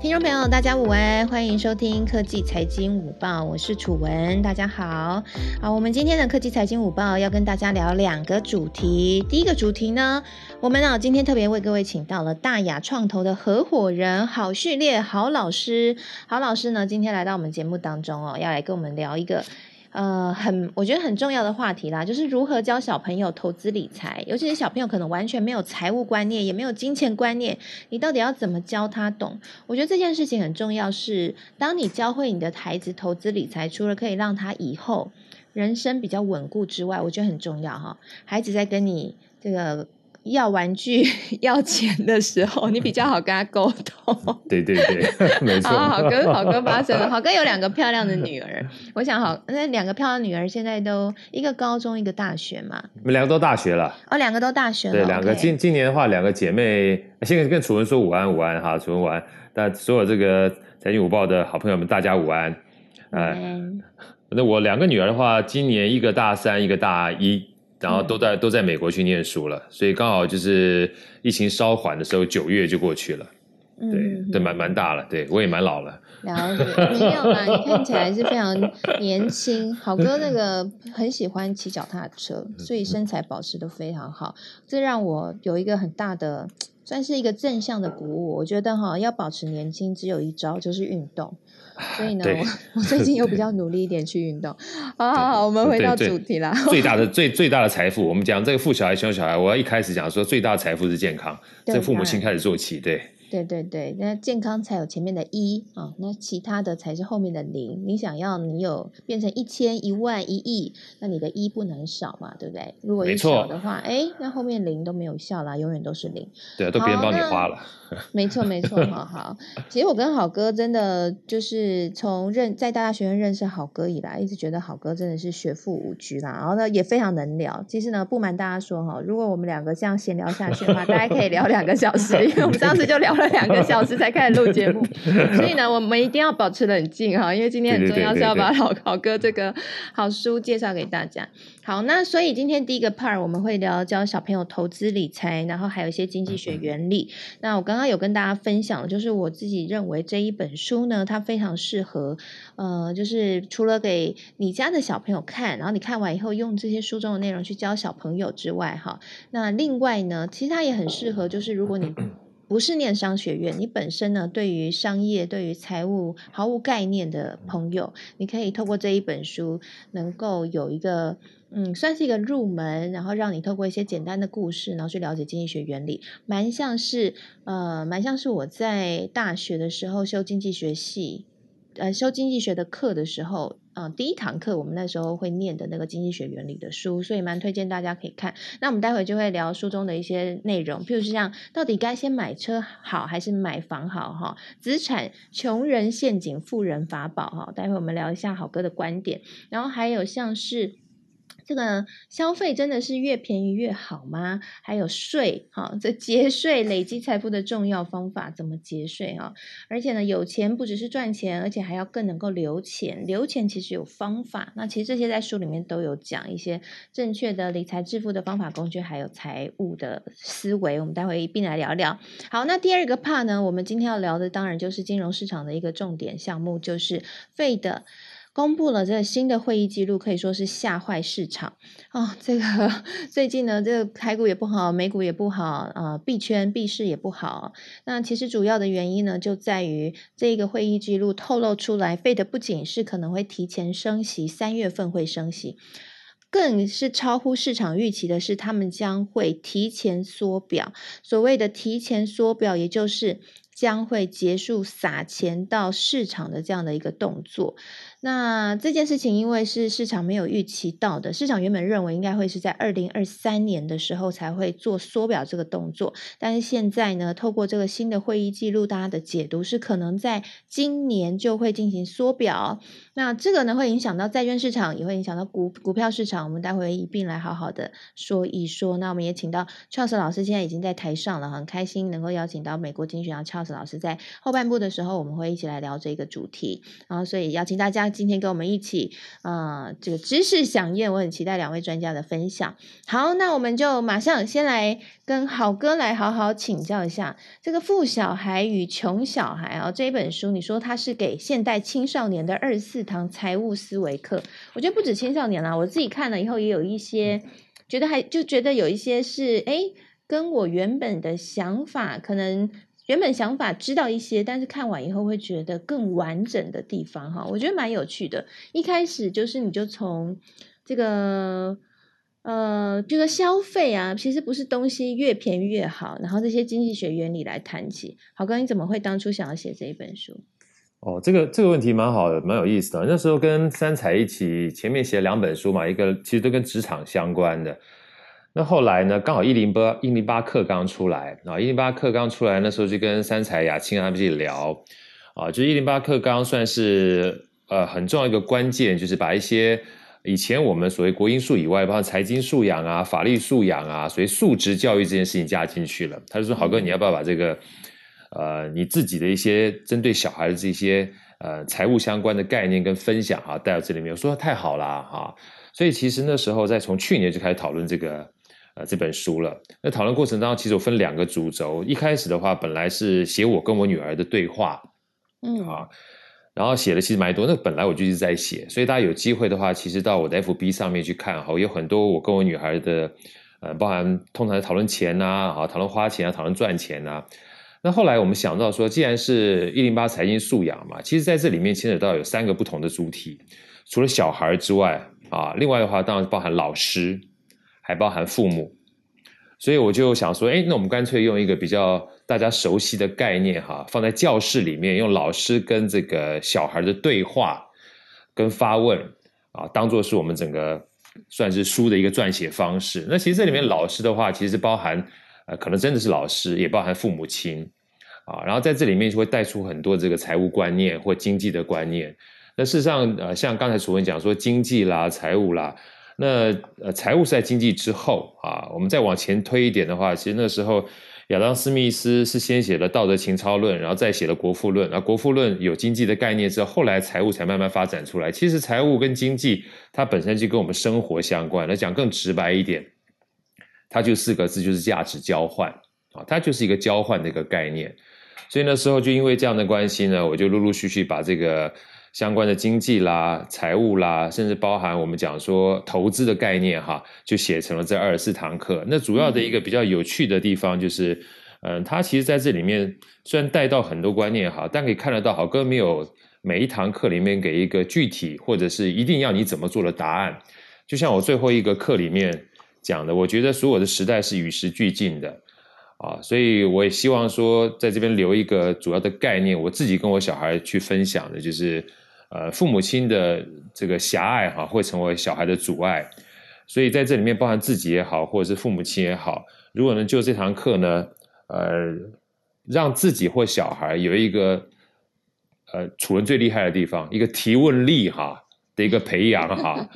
听众朋友，大家午安，欢迎收听科技财经午报，我是楚文，大家好。好，我们今天的科技财经午报要跟大家聊两个主题。第一个主题呢，我们啊今天特别为各位请到了大雅创投的合伙人好序列郝老师。郝老师呢，今天来到我们节目当中哦，要来跟我们聊一个。呃，很我觉得很重要的话题啦，就是如何教小朋友投资理财，尤其是小朋友可能完全没有财务观念，也没有金钱观念，你到底要怎么教他懂？我觉得这件事情很重要，是当你教会你的孩子投资理财，除了可以让他以后人生比较稳固之外，我觉得很重要哈。孩子在跟你这个。要玩具、要钱的时候，你比较好跟他沟通。对 对对，没错。好哥，好哥发生了。好哥有两个漂亮的女儿，我想好那两个漂亮女儿现在都一个高中，一个大学嘛。你们两个都大学了？哦，两个都大学了。对，两个今今年的话，两个姐妹，现在跟楚文说午安午安哈，楚文午安。那所有这个财经午报的好朋友们，大家午安。嗯。那我两个女儿的话，今年一个大三，一个大一。然后都在都在美国去念书了，所以刚好就是疫情稍缓的时候，九月就过去了。对，对，蛮蛮大了。对我也蛮老了。了解，没有啦，你看起来是非常年轻。好哥那个很喜欢骑脚踏车，所以身材保持的非常好。这让我有一个很大的，算是一个正向的鼓舞。我觉得哈，要保持年轻，只有一招，就是运动。所以呢，我我最近又比较 努力一点去运动。好好好，我们回到主题啦。最大的 最最大的财富，我们讲这个富小孩、穷小孩，我要一开始讲说，最大的财富是健康，这父母亲开始做起，对。对对对，那健康才有前面的一啊，那其他的才是后面的零。你想要你有变成一千、一万、一亿，那你的一不能少嘛，对不对？如果一少的话，哎，那后面零都没有效啦，永远都是零。对，都别人帮你花了。没错没错，好好。其实我跟好哥真的就是从认在大大学院认识好哥以来，一直觉得好哥真的是学富五居啦，然后呢也非常能聊。其实呢，不瞒大家说哈，如果我们两个这样闲聊下去的话，大家可以聊两个小时，因为我们上次就聊。了两个小时才开始录节目，所以呢，我们一定要保持冷静哈，因为今天很重要，是要把老考哥这个好书介绍给大家。好，那所以今天第一个 part 我们会聊教小朋友投资理财，然后还有一些经济学原理。那我刚刚有跟大家分享，就是我自己认为这一本书呢，它非常适合，呃，就是除了给你家的小朋友看，然后你看完以后用这些书中的内容去教小朋友之外，哈，那另外呢，其实它也很适合，就是如果你。不是念商学院，你本身呢对于商业、对于财务毫无概念的朋友，你可以透过这一本书，能够有一个嗯，算是一个入门，然后让你透过一些简单的故事，然后去了解经济学原理，蛮像是呃，蛮像是我在大学的时候修经济学系，呃，修经济学的课的时候。嗯，第一堂课我们那时候会念的那个经济学原理的书，所以蛮推荐大家可以看。那我们待会就会聊书中的一些内容，譬如是像到底该先买车好还是买房好哈？资产穷人陷阱，富人法宝哈？待会我们聊一下好哥的观点，然后还有像是。这个消费真的是越便宜越好吗？还有税，哈，这节税累积财富的重要方法，怎么节税啊？而且呢，有钱不只是赚钱，而且还要更能够留钱。留钱其实有方法，那其实这些在书里面都有讲一些正确的理财致富的方法、工具，还有财务的思维。我们待会一并来聊聊。好，那第二个 part 呢，我们今天要聊的当然就是金融市场的一个重点项目，就是费的。公布了这个新的会议记录，可以说是吓坏市场哦。这个 最近呢，这个台股也不好，美股也不好，啊，币圈币市也不好。那其实主要的原因呢，就在于这个会议记录透露出来，费的不仅是可能会提前升息，三月份会升息，更是超乎市场预期的是，他们将会提前缩表。所谓的提前缩表，也就是将会结束撒钱到市场的这样的一个动作。那这件事情，因为是市场没有预期到的，市场原本认为应该会是在二零二三年的时候才会做缩表这个动作，但是现在呢，透过这个新的会议记录，大家的解读是可能在今年就会进行缩表。那这个呢，会影响到债券市场，也会影响到股股票市场。我们待会一并来好好的说一说。那我们也请到 Charles 老师，现在已经在台上了，很开心能够邀请到美国精选的 Charles 老师，在后半部的时候，我们会一起来聊这个主题。然后，所以邀请大家。今天跟我们一起，呃，这个知识飨宴，我很期待两位专家的分享。好，那我们就马上先来跟好哥来好好请教一下这个《富小孩与穷小孩》啊这一本书，你说它是给现代青少年的二四堂财务思维课，我觉得不止青少年啦，我自己看了以后也有一些觉得还就觉得有一些是哎，跟我原本的想法可能。原本想法知道一些，但是看完以后会觉得更完整的地方哈，我觉得蛮有趣的。一开始就是你就从这个呃，这个消费啊，其实不是东西越便宜越好，然后这些经济学原理来谈起。好哥，你怎么会当初想要写这一本书？哦，这个这个问题蛮好的，蛮有意思的。那时候跟三彩一起，前面写两本书嘛，一个其实都跟职场相关的。那后来呢？刚好一零八一零八课刚出来啊，一零八课刚出来那时候就跟三彩雅青他们一起聊啊，就一零八课刚算是呃很重要一个关键，就是把一些以前我们所谓国英数以外，包括财经素养啊、法律素养啊，所以素质教育这件事情加进去了。他就说：“好哥，你要不要把这个呃你自己的一些针对小孩的这些呃财务相关的概念跟分享哈带到这里面？”我说：“太好了哈！”所以其实那时候在从去年就开始讨论这个。呃，这本书了。那讨论过程当中，其实我分两个主轴。一开始的话，本来是写我跟我女儿的对话，嗯啊，然后写的其实蛮多。那本来我就一直在写，所以大家有机会的话，其实到我的 FB 上面去看哈，有很多我跟我女孩的，呃，包含通常讨论钱呐，啊，讨论花钱啊，讨论赚钱呐。那后来我们想到说，既然是一零八财经素养嘛，其实在这里面牵扯到有三个不同的主体，除了小孩之外啊，另外的话当然包含老师。还包含父母，所以我就想说，哎，那我们干脆用一个比较大家熟悉的概念哈，放在教室里面，用老师跟这个小孩的对话跟发问啊，当做是我们整个算是书的一个撰写方式。那其实这里面老师的话，其实包含呃，可能真的是老师，也包含父母亲啊，然后在这里面就会带出很多这个财务观念或经济的观念。那事实上，呃，像刚才楚文讲说经济啦、财务啦。那呃，财务是在经济之后啊。我们再往前推一点的话，其实那时候亚当·斯密斯是先写了《道德情操论》，然后再写了《国富论》。然后《国富论》有经济的概念之后，后来财务才慢慢发展出来。其实财务跟经济它本身就跟我们生活相关。那讲更直白一点，它就四个字，就是价值交换啊，它就是一个交换的一个概念。所以那时候就因为这样的关系呢，我就陆陆续续把这个。相关的经济啦、财务啦，甚至包含我们讲说投资的概念哈，就写成了这二十四堂课。那主要的一个比较有趣的地方就是，嗯，它其实在这里面虽然带到很多观念哈，但可以看得到，好哥没有每一堂课里面给一个具体或者是一定要你怎么做的答案。就像我最后一个课里面讲的，我觉得所有的时代是与时俱进的。啊，所以我也希望说，在这边留一个主要的概念，我自己跟我小孩去分享的，就是，呃，父母亲的这个狭隘哈，会成为小孩的阻碍。所以在这里面，包含自己也好，或者是父母亲也好，如果能就这堂课呢，呃，让自己或小孩有一个，呃，楚人最厉害的地方，一个提问力哈的一个培养哈。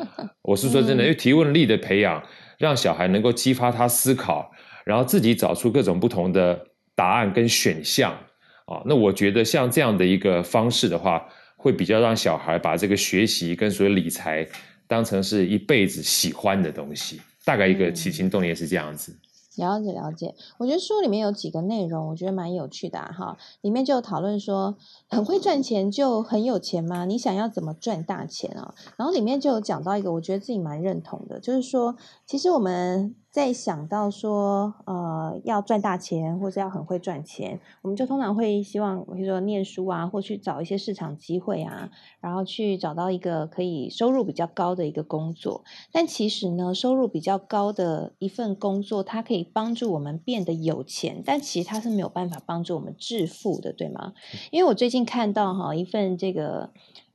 我是说真的，因为提问力的培养，让小孩能够激发他思考。然后自己找出各种不同的答案跟选项啊，那我觉得像这样的一个方式的话，会比较让小孩把这个学习跟所谓理财当成是一辈子喜欢的东西。大概一个起心动念是这样子。了解了解，我觉得书里面有几个内容，我觉得蛮有趣的哈。里面就讨论说，很会赚钱就很有钱吗？你想要怎么赚大钱啊？然后里面就有讲到一个，我觉得自己蛮认同的，就是说，其实我们。在想到说，呃，要赚大钱或者要很会赚钱，我们就通常会希望，比如说念书啊，或去找一些市场机会啊，然后去找到一个可以收入比较高的一个工作。但其实呢，收入比较高的一份工作，它可以帮助我们变得有钱，但其实它是没有办法帮助我们致富的，对吗？因为我最近看到哈一份这个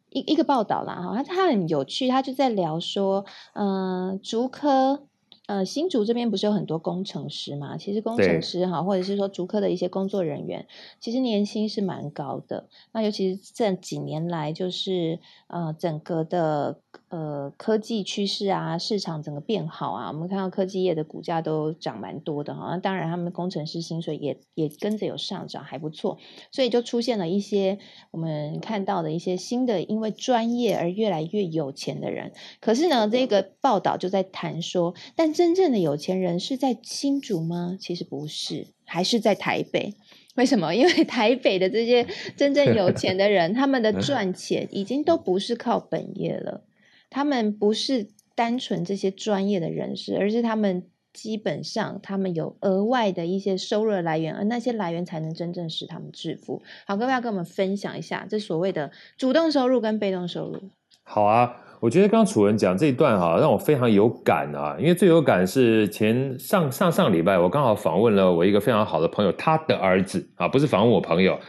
一一个报道啦，哈，它它很有趣，他就在聊说，嗯，竹科。呃，新竹这边不是有很多工程师嘛？其实工程师哈，或者是说竹科的一些工作人员，其实年薪是蛮高的。那尤其是这几年来，就是呃，整个的呃，科技趋势啊，市场整个变好啊，我们看到科技业的股价都涨蛮多的哈。当然，他们的工程师薪水也也跟着有上涨，还不错。所以就出现了一些我们看到的一些新的，因为专业而越来越有钱的人。可是呢，这个报道就在谈说，但真正的有钱人是在新竹吗？其实不是，还是在台北。为什么？因为台北的这些真正有钱的人，他们的赚钱已经都不是靠本业了。他们不是单纯这些专业的人士，而是他们基本上他们有额外的一些收入来源，而那些来源才能真正使他们致富。好，各位要跟我们分享一下这所谓的主动收入跟被动收入。好啊，我觉得刚刚楚文讲这一段哈，让我非常有感啊，因为最有感是前上上上礼拜，我刚好访问了我一个非常好的朋友，他的儿子啊，不是访问我朋友，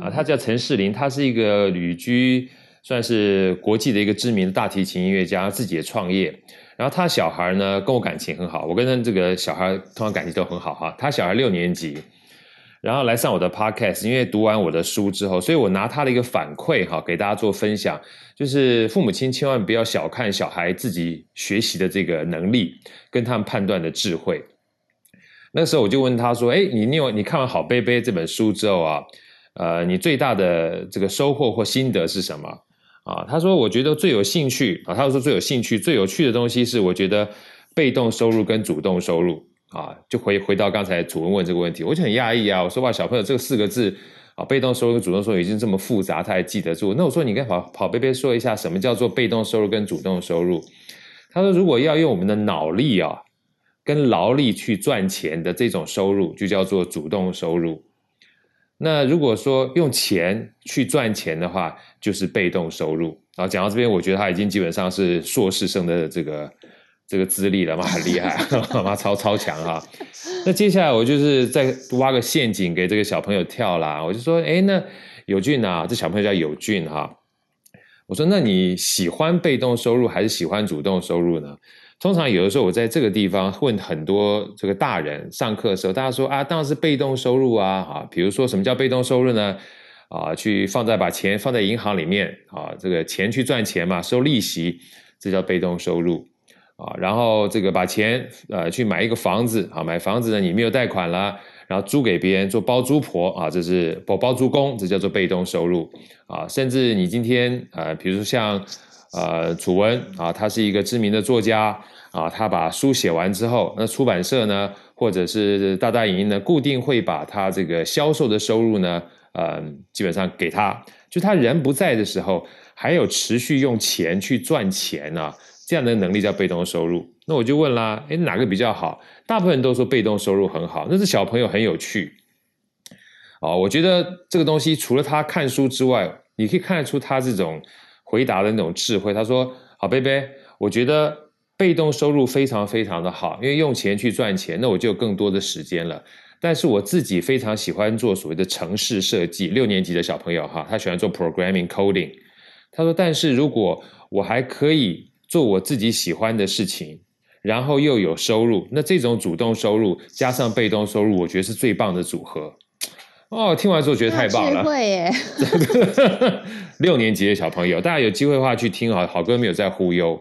啊，他叫陈世林，他是一个旅居。算是国际的一个知名的大提琴音乐家，自己也创业。然后他小孩呢，跟我感情很好，我跟他这个小孩通常感情都很好哈。他小孩六年级，然后来上我的 podcast，因为读完我的书之后，所以我拿他的一个反馈哈，给大家做分享，就是父母亲千万不要小看小孩自己学习的这个能力，跟他们判断的智慧。那时候我就问他说：“哎，你你有你看完《好贝贝》这本书之后啊，呃，你最大的这个收获或心得是什么？”啊，他说：“我觉得最有兴趣啊，他说最有兴趣、最有趣的东西是，我觉得被动收入跟主动收入啊，就回回到刚才主文问这个问题，我就很讶异啊。我说哇，小朋友这四个字啊，被动收入跟主动收入已经这么复杂，他还记得住。那我说你跟跑跑贝贝说一下，什么叫做被动收入跟主动收入？他说，如果要用我们的脑力啊，跟劳力去赚钱的这种收入，就叫做主动收入。”那如果说用钱去赚钱的话，就是被动收入。然后讲到这边，我觉得他已经基本上是硕士生的这个这个资历了嘛，很厉害，妈超超强哈。那接下来我就是再挖个陷阱给这个小朋友跳啦。我就说，哎，那友俊啊，这小朋友叫友俊哈。我说，那你喜欢被动收入还是喜欢主动收入呢？通常有的时候，我在这个地方问很多这个大人上课的时候，大家说啊，当然是被动收入啊，啊，比如说什么叫被动收入呢？啊，去放在把钱放在银行里面啊，这个钱去赚钱嘛，收利息，这叫被动收入啊。然后这个把钱呃去买一个房子啊，买房子呢你没有贷款了，然后租给别人做包租婆啊，这是包包租公，这叫做被动收入啊。甚至你今天呃，比如说像。呃，楚文啊，他是一个知名的作家啊，他把书写完之后，那出版社呢，或者是大大影音呢，固定会把他这个销售的收入呢，呃，基本上给他，就他人不在的时候，还有持续用钱去赚钱啊，这样的能力叫被动收入。那我就问啦，哎，哪个比较好？大部分人都说被动收入很好，那是小朋友很有趣。哦，我觉得这个东西除了他看书之外，你可以看得出他这种。回答的那种智慧，他说：“好，贝贝，我觉得被动收入非常非常的好，因为用钱去赚钱，那我就有更多的时间了。但是我自己非常喜欢做所谓的城市设计，六年级的小朋友哈，他喜欢做 programming coding。他说，但是如果我还可以做我自己喜欢的事情，然后又有收入，那这种主动收入加上被动收入，我觉得是最棒的组合。”哦，听完之后觉得太棒了。会耶，六年级的小朋友，大家有机会的话去听啊，好哥没有在忽悠。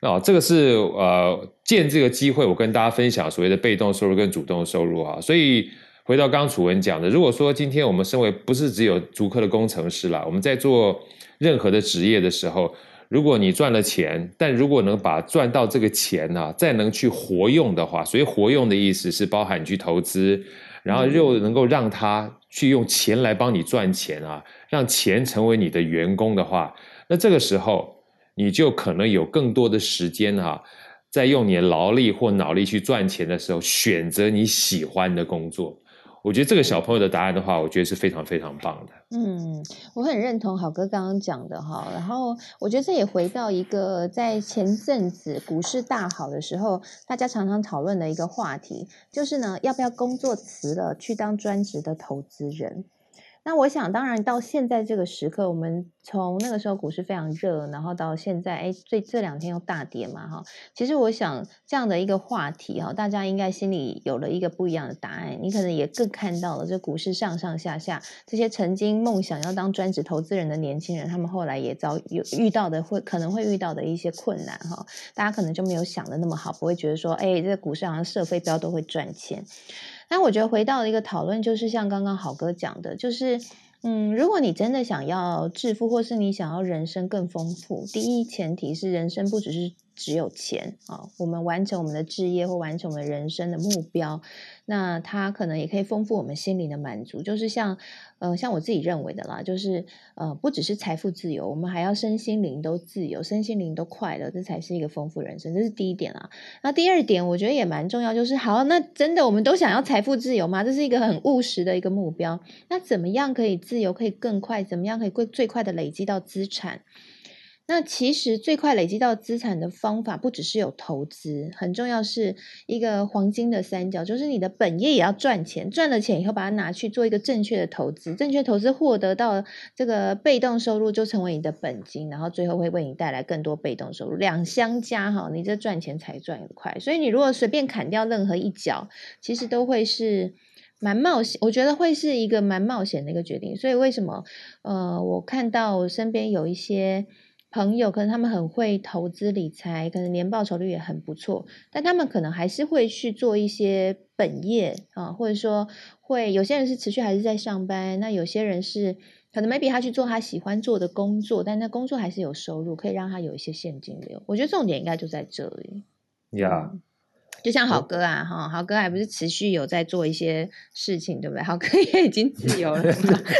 哦，这个是呃，借这个机会，我跟大家分享所谓的被动收入跟主动收入啊。所以回到刚刚楚文讲的，如果说今天我们身为不是只有足科的工程师啦，我们在做任何的职业的时候，如果你赚了钱，但如果能把赚到这个钱呢，再能去活用的话，所以活用的意思是包含你去投资。然后又能够让他去用钱来帮你赚钱啊，让钱成为你的员工的话，那这个时候你就可能有更多的时间啊，在用你的劳力或脑力去赚钱的时候，选择你喜欢的工作。我觉得这个小朋友的答案的话，我觉得是非常非常棒的。嗯，我很认同好哥刚刚讲的哈。然后我觉得这也回到一个在前阵子股市大好的时候，大家常常讨论的一个话题，就是呢，要不要工作辞了去当专职的投资人？那我想，当然到现在这个时刻，我们从那个时候股市非常热，然后到现在，哎，这这两天又大跌嘛，哈。其实我想这样的一个话题，哈，大家应该心里有了一个不一样的答案。你可能也更看到了这股市上上下下，这些曾经梦想要当专职投资人的年轻人，他们后来也遭有遇到的会可能会遇到的一些困难，哈。大家可能就没有想的那么好，不会觉得说，哎，这股市好像射飞镖都会赚钱。那我觉得回到一个讨论，就是像刚刚好哥讲的，就是，嗯，如果你真的想要致富，或是你想要人生更丰富，第一前提是人生不只是。只有钱啊，我们完成我们的置业或完成我们人生的目标，那它可能也可以丰富我们心灵的满足。就是像，呃，像我自己认为的啦，就是呃，不只是财富自由，我们还要身心灵都自由，身心灵都快乐，这才是一个丰富人生。这是第一点啊。那第二点，我觉得也蛮重要，就是好，那真的我们都想要财富自由吗？这是一个很务实的一个目标。那怎么样可以自由，可以更快？怎么样可以最最快的累积到资产？那其实最快累积到资产的方法，不只是有投资，很重要是一个黄金的三角，就是你的本业也要赚钱，赚了钱以后把它拿去做一个正确的投资，正确投资获得到这个被动收入就成为你的本金，然后最后会为你带来更多被动收入，两相加哈，你这赚钱才赚得快。所以你如果随便砍掉任何一角，其实都会是蛮冒险，我觉得会是一个蛮冒险的一个决定。所以为什么呃，我看到身边有一些。朋友可能他们很会投资理财，可能年报酬率也很不错，但他们可能还是会去做一些本业啊，或者说会有些人是持续还是在上班，那有些人是可能 maybe 他去做他喜欢做的工作，但那工作还是有收入，可以让他有一些现金流。我觉得重点应该就在这里。呀。就像好哥啊，哈，好哥还不是持续有在做一些事情，对不对？好哥也已经自由了，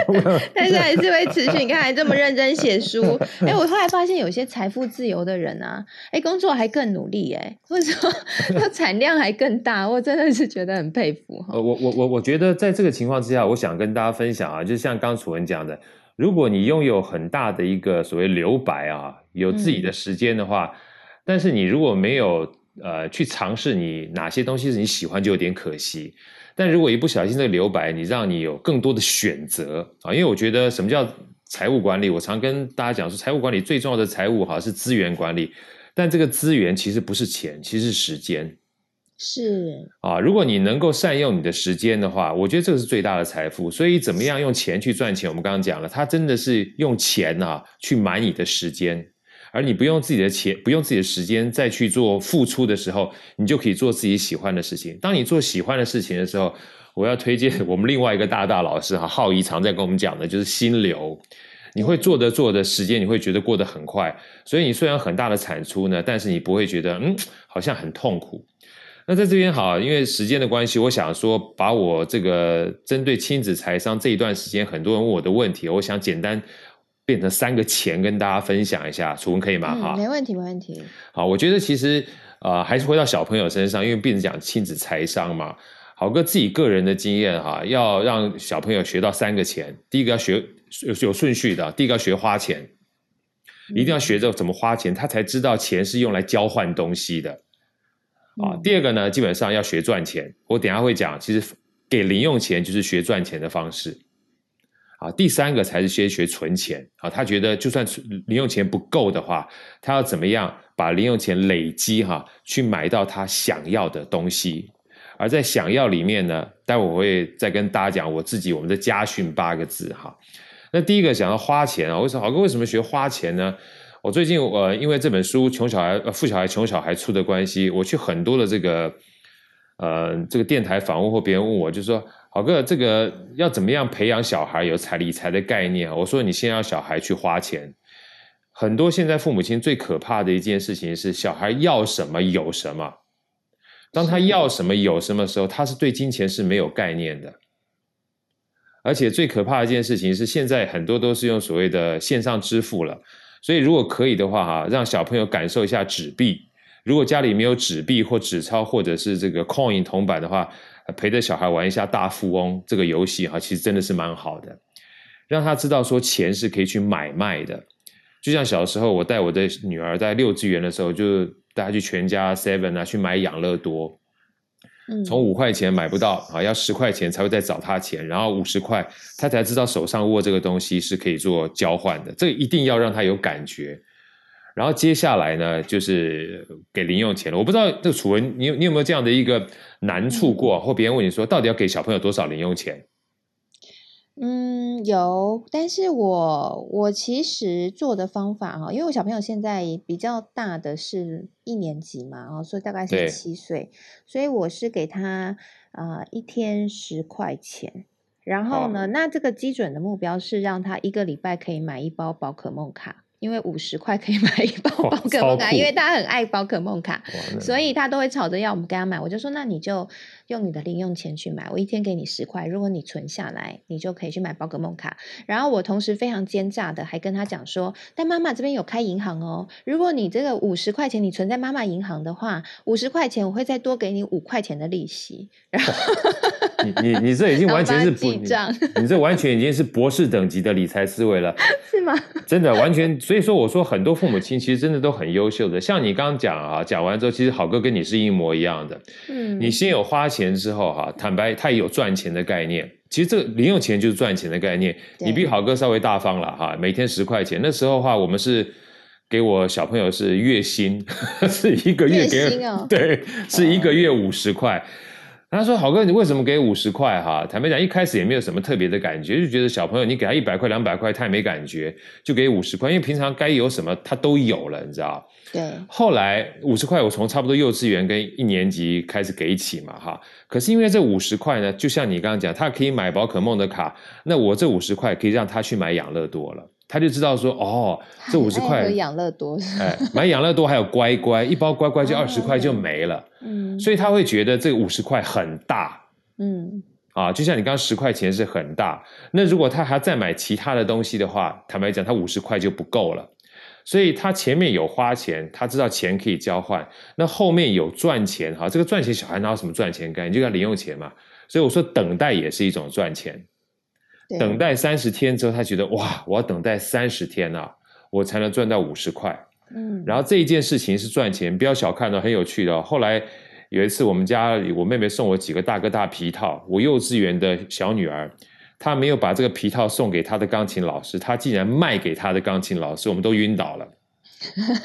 但是还是会持续。你看，还这么认真写书。哎，我后来发现有些财富自由的人啊，哎，工作还更努力，哎，或者说他产量还更大，我真的是觉得很佩服。呃，我我我我觉得在这个情况之下，我想跟大家分享啊，就像刚楚文讲的，如果你拥有很大的一个所谓留白啊，有自己的时间的话，但是你如果没有。呃，去尝试你哪些东西是你喜欢，就有点可惜。但如果一不小心这个留白，你让你有更多的选择啊，因为我觉得什么叫财务管理？我常跟大家讲说，财务管理最重要的财务哈是资源管理，但这个资源其实不是钱，其实是时间。是啊，如果你能够善用你的时间的话，我觉得这个是最大的财富。所以怎么样用钱去赚钱？我们刚刚讲了，它真的是用钱啊去买你的时间。而你不用自己的钱，不用自己的时间再去做付出的时候，你就可以做自己喜欢的事情。当你做喜欢的事情的时候，我要推荐我们另外一个大大老师哈，浩怡常在跟我们讲的，就是心流。你会做的做的时间，你会觉得过得很快，所以你虽然很大的产出呢，但是你不会觉得嗯，好像很痛苦。那在这边好，因为时间的关系，我想说把我这个针对亲子财商这一段时间，很多人问我的问题，我想简单。变成三个钱跟大家分享一下，楚文可以吗？哈，没问题，没问题。好，我觉得其实呃，还是回到小朋友身上，因为毕竟讲亲子财商嘛。好哥自己个人的经验哈，要让小朋友学到三个钱，第一个要学有有顺序的，第一个要学花钱，一定要学着怎么花钱，他才知道钱是用来交换东西的啊。第二个呢，基本上要学赚钱，我等下会讲，其实给零用钱就是学赚钱的方式。啊，第三个才是先学存钱啊。他觉得就算零用钱不够的话，他要怎么样把零用钱累积哈，去买到他想要的东西。而在想要里面呢，待会我会再跟大家讲我自己我们的家训八个字哈。那第一个想要花钱啊，为什么好哥为什么学花钱呢？我最近呃，因为这本书《穷小孩呃富小孩穷小孩》出的关系，我去很多的这个呃这个电台访问或别人问我，就说。好哥，这个要怎么样培养小孩有财理财的概念？我说你先要小孩去花钱。很多现在父母亲最可怕的一件事情是，小孩要什么有什么。当他要什么有什么时候，他是对金钱是没有概念的。而且最可怕的一件事情是，现在很多都是用所谓的线上支付了。所以如果可以的话，哈，让小朋友感受一下纸币。如果家里没有纸币或纸钞，或者是这个 coin 铜板的话。陪着小孩玩一下大富翁这个游戏哈，其实真的是蛮好的，让他知道说钱是可以去买卖的。就像小时候我带我的女儿在幼稚园的时候，就带她去全家 Seven 啊去买养乐多，从五块钱买不到啊，要十块钱才会再找他钱，然后五十块他才知道手上握这个东西是可以做交换的，这个一定要让他有感觉。然后接下来呢，就是给零用钱了。我不知道这个楚文，你你有没有这样的一个难处过？或别人问你说，到底要给小朋友多少零用钱？嗯，有，但是我我其实做的方法哈，因为我小朋友现在比较大的是一年级嘛，哦，所以大概是七岁，所以我是给他啊一天十块钱，然后呢，那这个基准的目标是让他一个礼拜可以买一包宝可梦卡。因为五十块可以买一包宝可梦卡，因为他很爱宝可梦卡，所以他都会吵着要我们给他买。我就说，那你就用你的零用钱去买，我一天给你十块，如果你存下来，你就可以去买宝可梦卡。然后我同时非常奸诈的还跟他讲说，但妈妈这边有开银行哦，如果你这个五十块钱你存在妈妈银行的话，五十块钱我会再多给你五块钱的利息。然后 你你你这已经完全是记账，你这完全已经是博士等级的理财思维了，是吗？真的完全。所以说，我说很多父母亲其实真的都很优秀的。像你刚刚讲啊，讲完之后，其实好哥跟你是一模一样的。嗯，你先有花钱之后哈，坦白他也有赚钱的概念。其实这个零用钱就是赚钱的概念。你比好哥稍微大方了哈，每天十块钱。那时候的话，我们是给我小朋友是月薪，是一个月给，对，是一个月五十块。他说：“好哥，你为什么给五十块？哈，坦白讲，一开始也没有什么特别的感觉，就觉得小朋友你给他一百块、两百块，他也没感觉，就给五十块，因为平常该有什么他都有了，你知道？对。后来五十块，我从差不多幼稚园跟一年级开始给起嘛，哈。可是因为这五十块呢，就像你刚刚讲，他可以买宝可梦的卡，那我这五十块可以让他去买养乐多了。”他就知道说哦，这五十块养乐多，哎，买养乐多还有乖乖，一包乖乖就二十块就没了，嗯，所以他会觉得这五十块很大，嗯，啊，就像你刚刚十块钱是很大，那如果他还再买其他的东西的话，坦白讲，他五十块就不够了，所以他前面有花钱，他知道钱可以交换，那后面有赚钱，哈，这个赚钱小孩哪有什么赚钱概念，就叫零用钱嘛，所以我说等待也是一种赚钱。等待三十天之后，他觉得哇，我要等待三十天啊，我才能赚到五十块。嗯，然后这一件事情是赚钱，不要小看哦，很有趣的。后来有一次，我们家里我妹妹送我几个大哥大皮套，我幼稚园的小女儿，她没有把这个皮套送给她的钢琴老师，她竟然卖给她的钢琴老师，我们都晕倒了。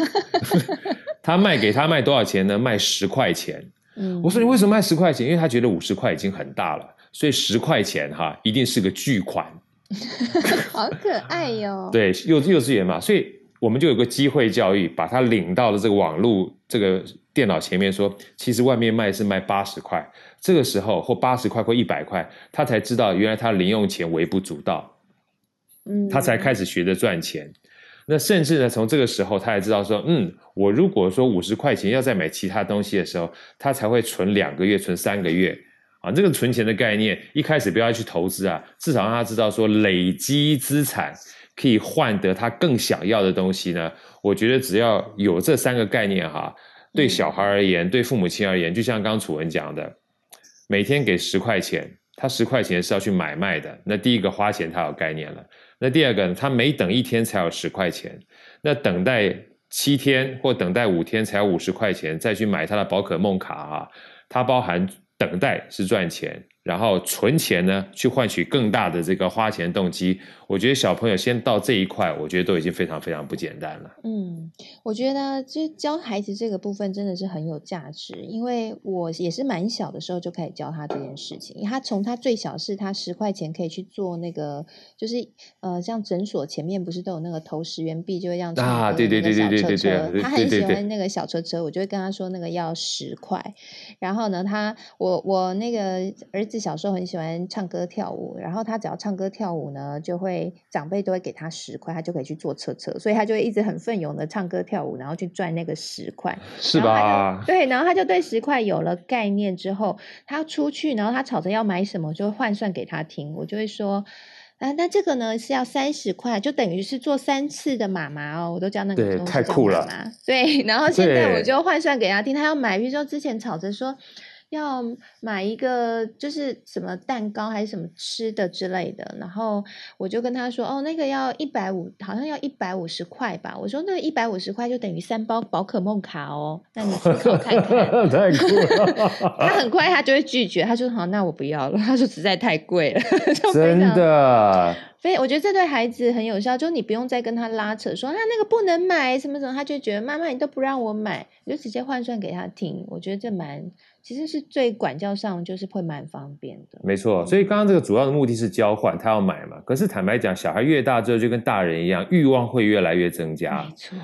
她卖给他卖多少钱呢？卖十块钱。嗯，我说你为什么卖十块钱？因为他觉得五十块已经很大了。所以十块钱哈，一定是个巨款，好可爱哟。对，幼幼稚园嘛，所以我们就有个机会教育，把他领到了这个网络这个电脑前面，说其实外面卖是卖八十块，这个时候或八十块或一百块，他才知道原来他零用钱微不足道，嗯，他才开始学着赚钱。那甚至呢，从这个时候他才知道说，嗯，我如果说五十块钱要再买其他东西的时候，他才会存两个月，存三个月。啊，这个存钱的概念，一开始不要去投资啊，至少让他知道说累积资产可以换得他更想要的东西呢。我觉得只要有这三个概念哈，对小孩而言，对父母亲而言，就像刚楚文讲的，每天给十块钱，他十块钱是要去买卖的。那第一个花钱他有概念了，那第二个他每等一天才有十块钱，那等待七天或等待五天才有五十块钱，再去买他的宝可梦卡啊，它包含。等待是赚钱，然后存钱呢，去换取更大的这个花钱动机。我觉得小朋友先到这一块，我觉得都已经非常非常不简单了。嗯，我觉得就教孩子这个部分真的是很有价值，因为我也是蛮小的时候就开始教他这件事情。他从他最小是他十块钱可以去做那个，就是呃，像诊所前面不是都有那个投十元币，就会让啊，对对对对对对对，他很喜欢那个小车车，我就会跟他说那个要十块。然后呢，他我我那个儿子小时候很喜欢唱歌跳舞，然后他只要唱歌跳舞呢，就会。长辈都会给他十块，他就可以去坐车车，所以他就会一直很奋勇的唱歌跳舞，然后去赚那个十块，是吧？对，然后他就对十块有了概念之后，他出去，然后他吵着要买什么，就会换算给他听。我就会说，啊，那这个呢是要三十块，就等于是做三次的妈妈哦，我都叫那个太酷了。对，然后现在我就换算给他听，他要买，比如说之前吵着说。要买一个就是什么蛋糕还是什么吃的之类的，然后我就跟他说，哦，那个要一百五，好像要一百五十块吧。我说那个一百五十块就等于三包宝可梦卡哦，那你思考看看。太酷了，他很快他就会拒绝，他说好，那我不要了。他说实在太贵了，真的。所以我觉得这对孩子很有效，就你不用再跟他拉扯，说他那个不能买什么什么，他就觉得妈妈你都不让我买，你就直接换算给他听。我觉得这蛮，其实是最管教上就是会蛮方便的。没错，所以刚刚这个主要的目的是交换，他要买嘛。可是坦白讲，小孩越大之后就跟大人一样，欲望会越来越增加。没错。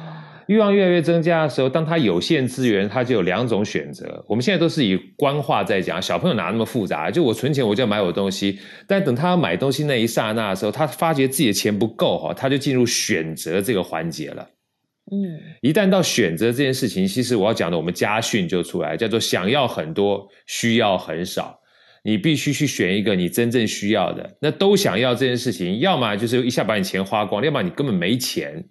欲望越来越增加的时候，当他有限资源，他就有两种选择。我们现在都是以官话在讲，小朋友哪那么复杂？就我存钱，我就要买我东西。但等他买东西那一刹那的时候，他发觉自己的钱不够哈，他就进入选择这个环节了。嗯，一旦到选择这件事情，其实我要讲的，我们家训就出来，叫做想要很多，需要很少。你必须去选一个你真正需要的。那都想要这件事情，要么就是一下把你钱花光，要么你根本没钱。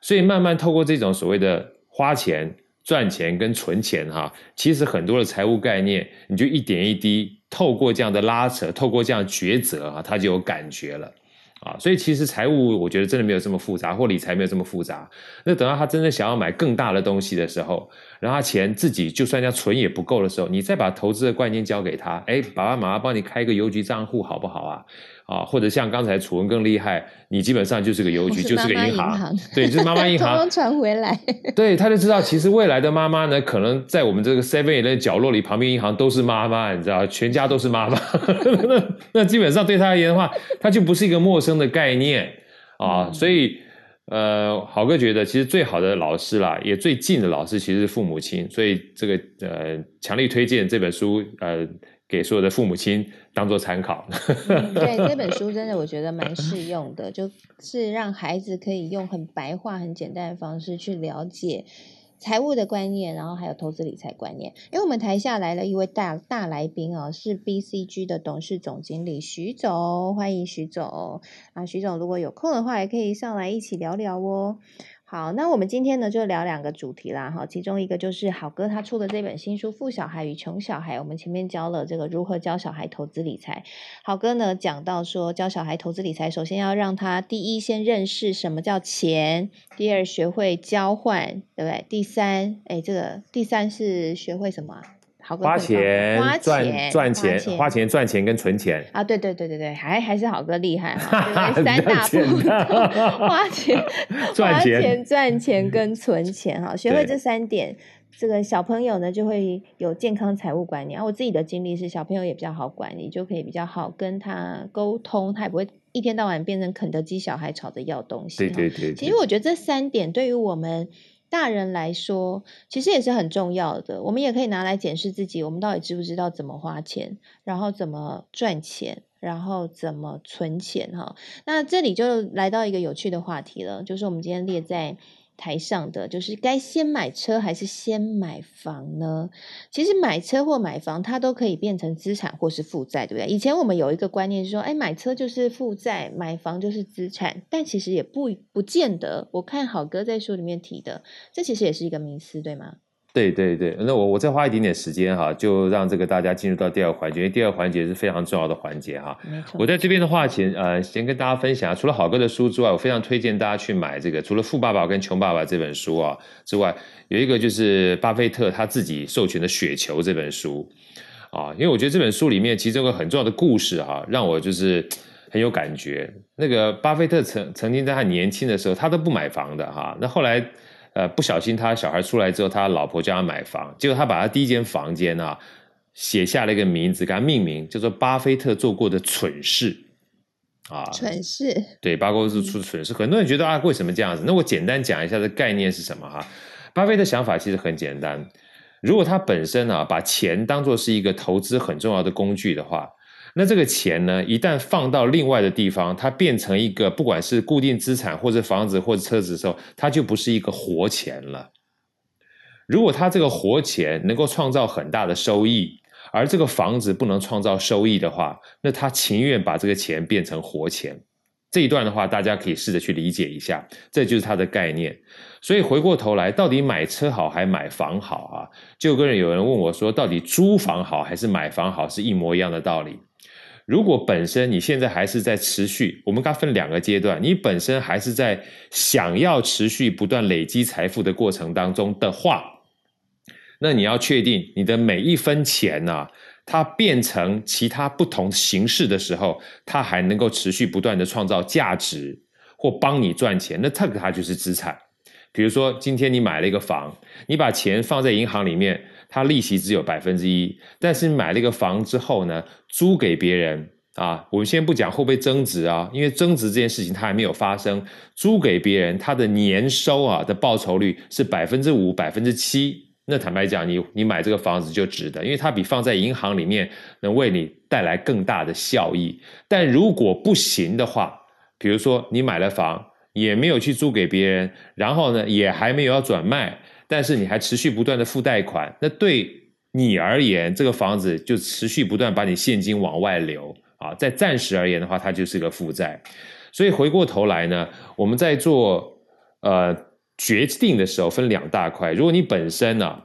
所以慢慢透过这种所谓的花钱、赚钱跟存钱，哈，其实很多的财务概念，你就一点一滴透过这样的拉扯，透过这样抉择，哈，他就有感觉了，啊，所以其实财务我觉得真的没有这么复杂，或理财没有这么复杂。那等到他真正想要买更大的东西的时候，然后他钱自己就算要存也不够的时候，你再把投资的观念交给他，哎，爸爸妈妈帮你开一个邮局账户好不好啊？啊，或者像刚才楚文更厉害，你基本上就是个邮局，就是个银行，对，就是妈妈银 行传回来。对，他就知道，其实未来的妈妈呢，可能在我们这个 Seven 的角落里，旁边银行都是妈妈，你知道，全家都是妈妈。那那基本上对他而言的话，他就不是一个陌生的概念啊。所以，呃，好哥觉得，其实最好的老师啦，也最近的老师，其实是父母亲。所以这个呃，强力推荐这本书，呃。给所有的父母亲当做参考。对这本书真的我觉得蛮适用的，就是让孩子可以用很白话、很简单的方式去了解财务的观念，然后还有投资理财观念。因为我们台下来了一位大大来宾哦，是 BCG 的董事总经理徐总，欢迎徐总啊，徐总如果有空的话，也可以上来一起聊聊哦。好，那我们今天呢就聊两个主题啦，哈，其中一个就是好哥他出的这本新书《富小孩与穷小孩》，我们前面教了这个如何教小孩投资理财。好哥呢讲到说，教小孩投资理财，首先要让他第一先认识什么叫钱，第二学会交换，对不对？第三，哎，这个第三是学会什么？花钱、赚赚钱、花钱赚钱跟存钱啊，对对对对对，还还是好哥厉害哈，三大步 花钱、赚钱、赚钱跟存钱哈，学会这三点，这个小朋友呢就会有健康财务观念。我自己的经历是，小朋友也比较好管理，就可以比较好跟他沟通，他也不会一天到晚变成肯德基小孩，吵着要东西。对对对，其实我觉得这三点对于我们。大人来说，其实也是很重要的。我们也可以拿来检视自己，我们到底知不知道怎么花钱，然后怎么赚钱，然后怎么存钱哈。那这里就来到一个有趣的话题了，就是我们今天列在。台上的就是该先买车还是先买房呢？其实买车或买房，它都可以变成资产或是负债，对不对？以前我们有一个观念是说，哎，买车就是负债，买房就是资产，但其实也不不见得。我看好哥在书里面提的，这其实也是一个迷思，对吗？对对对，那我我再花一点点时间哈，就让这个大家进入到第二环节，因为第二环节是非常重要的环节哈。我在这边的话，先呃先跟大家分享，除了好哥的书之外，我非常推荐大家去买这个，除了《富爸爸》跟《穷爸爸》这本书啊之外，有一个就是巴菲特他自己授权的《雪球》这本书啊，因为我觉得这本书里面其中有个很重要的故事哈，让我就是很有感觉。那个巴菲特曾曾经在他年轻的时候，他都不买房的哈，那后来。呃，不小心他小孩出来之后，他老婆叫他买房，结果他把他第一间房间啊写下了一个名字，给他命名，叫做巴菲特做过的蠢事啊，蠢事，对，巴菲特出蠢事，很多人觉得啊，为什么这样子？那我简单讲一下这概念是什么哈？巴菲特想法其实很简单，如果他本身啊把钱当做是一个投资很重要的工具的话。那这个钱呢，一旦放到另外的地方，它变成一个不管是固定资产或者房子或者车子的时候，它就不是一个活钱了。如果它这个活钱能够创造很大的收益，而这个房子不能创造收益的话，那他情愿把这个钱变成活钱这一段的话，大家可以试着去理解一下，这就是它的概念。所以回过头来，到底买车好还买房好啊？就跟有人问我说，到底租房好还是买房好，是一模一样的道理。如果本身你现在还是在持续，我们刚分两个阶段，你本身还是在想要持续不断累积财富的过程当中的话，那你要确定你的每一分钱呢？它变成其他不同形式的时候，它还能够持续不断的创造价值或帮你赚钱，那这个它就是资产。比如说，今天你买了一个房，你把钱放在银行里面，它利息只有百分之一，但是你买了一个房之后呢，租给别人啊，我们先不讲会不会增值啊，因为增值这件事情它还没有发生，租给别人，它的年收啊的报酬率是百分之五、百分之七。那坦白讲，你你买这个房子就值得，因为它比放在银行里面能为你带来更大的效益。但如果不行的话，比如说你买了房，也没有去租给别人，然后呢也还没有要转卖，但是你还持续不断的付贷款，那对你而言，这个房子就持续不断把你现金往外流啊。在暂时而言的话，它就是个负债。所以回过头来呢，我们在做呃。决定的时候分两大块，如果你本身呢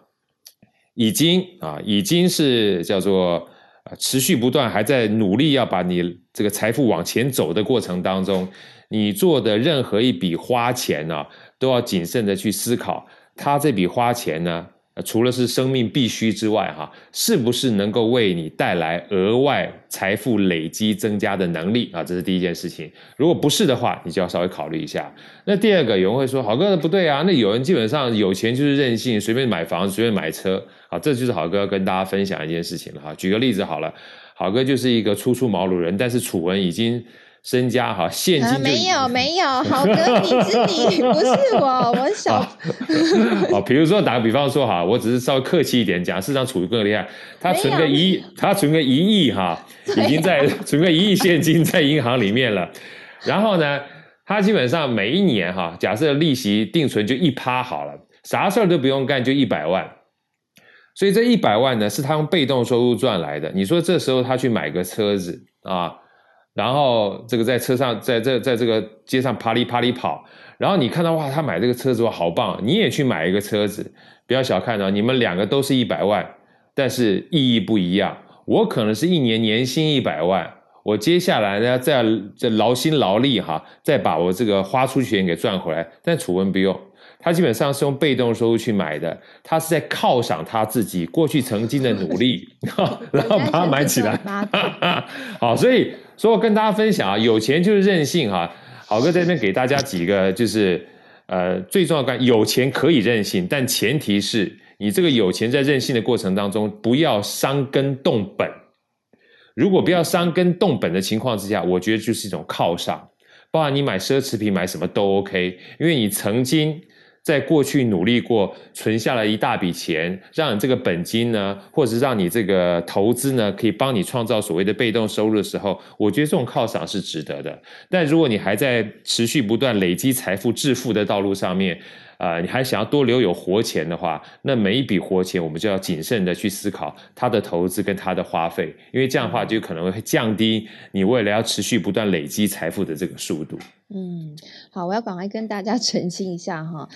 已经啊已经是叫做啊持续不断还在努力要把你这个财富往前走的过程当中，你做的任何一笔花钱呢，都要谨慎的去思考，他这笔花钱呢。除了是生命必须之外，哈，是不是能够为你带来额外财富累积增加的能力啊？这是第一件事情。如果不是的话，你就要稍微考虑一下。那第二个，有人会说，好哥不对啊，那有人基本上有钱就是任性，随便买房，随便买车，啊，这就是好哥跟大家分享一件事情了哈。举个例子好了，好哥就是一个初出茅庐人，但是楚文已经。身家哈，现金没有没有，好哥你是你，不是我，我小。好，比如说打个比方说哈，我只是稍微客气一点讲，市场处于更厉害，他存个一，他存个一亿哈，已经在 存个一亿现金在银行里面了。然后呢，他基本上每一年哈，假设利息定存就一趴好了，啥事儿都不用干就一百万，所以这一百万呢是他用被动收入赚来的。你说这时候他去买个车子啊？然后这个在车上，在这在这个街上啪里啪里跑，然后你看到哇，他买这个车子哇，好棒！你也去买一个车子，不要小看哦，你们两个都是一百万，但是意义不一样。我可能是一年年薪一百万，我接下来呢再再劳心劳力哈，再把我这个花出去钱给赚回来。但楚文不用，他基本上是用被动收入去买的，他是在犒赏他自己过去曾经的努力，然后把它买起来。好，所以。所以我跟大家分享啊，有钱就是任性哈。好哥在这边给大家几个，就是呃最重要的，有钱可以任性，但前提是你这个有钱在任性的过程当中，不要伤根动本。如果不要伤根动本的情况之下，我觉得就是一种犒赏，包含你买奢侈品买什么都 OK，因为你曾经。在过去努力过，存下了一大笔钱，让你这个本金呢，或者是让你这个投资呢，可以帮你创造所谓的被动收入的时候，我觉得这种犒赏是值得的。但如果你还在持续不断累积财富致富的道路上面，啊，你还想要多留有活钱的话，那每一笔活钱我们就要谨慎的去思考它的投资跟它的花费，因为这样的话就可能会降低你未来要持续不断累积财富的这个速度。嗯，好，我要赶快跟大家 澄清一下哈，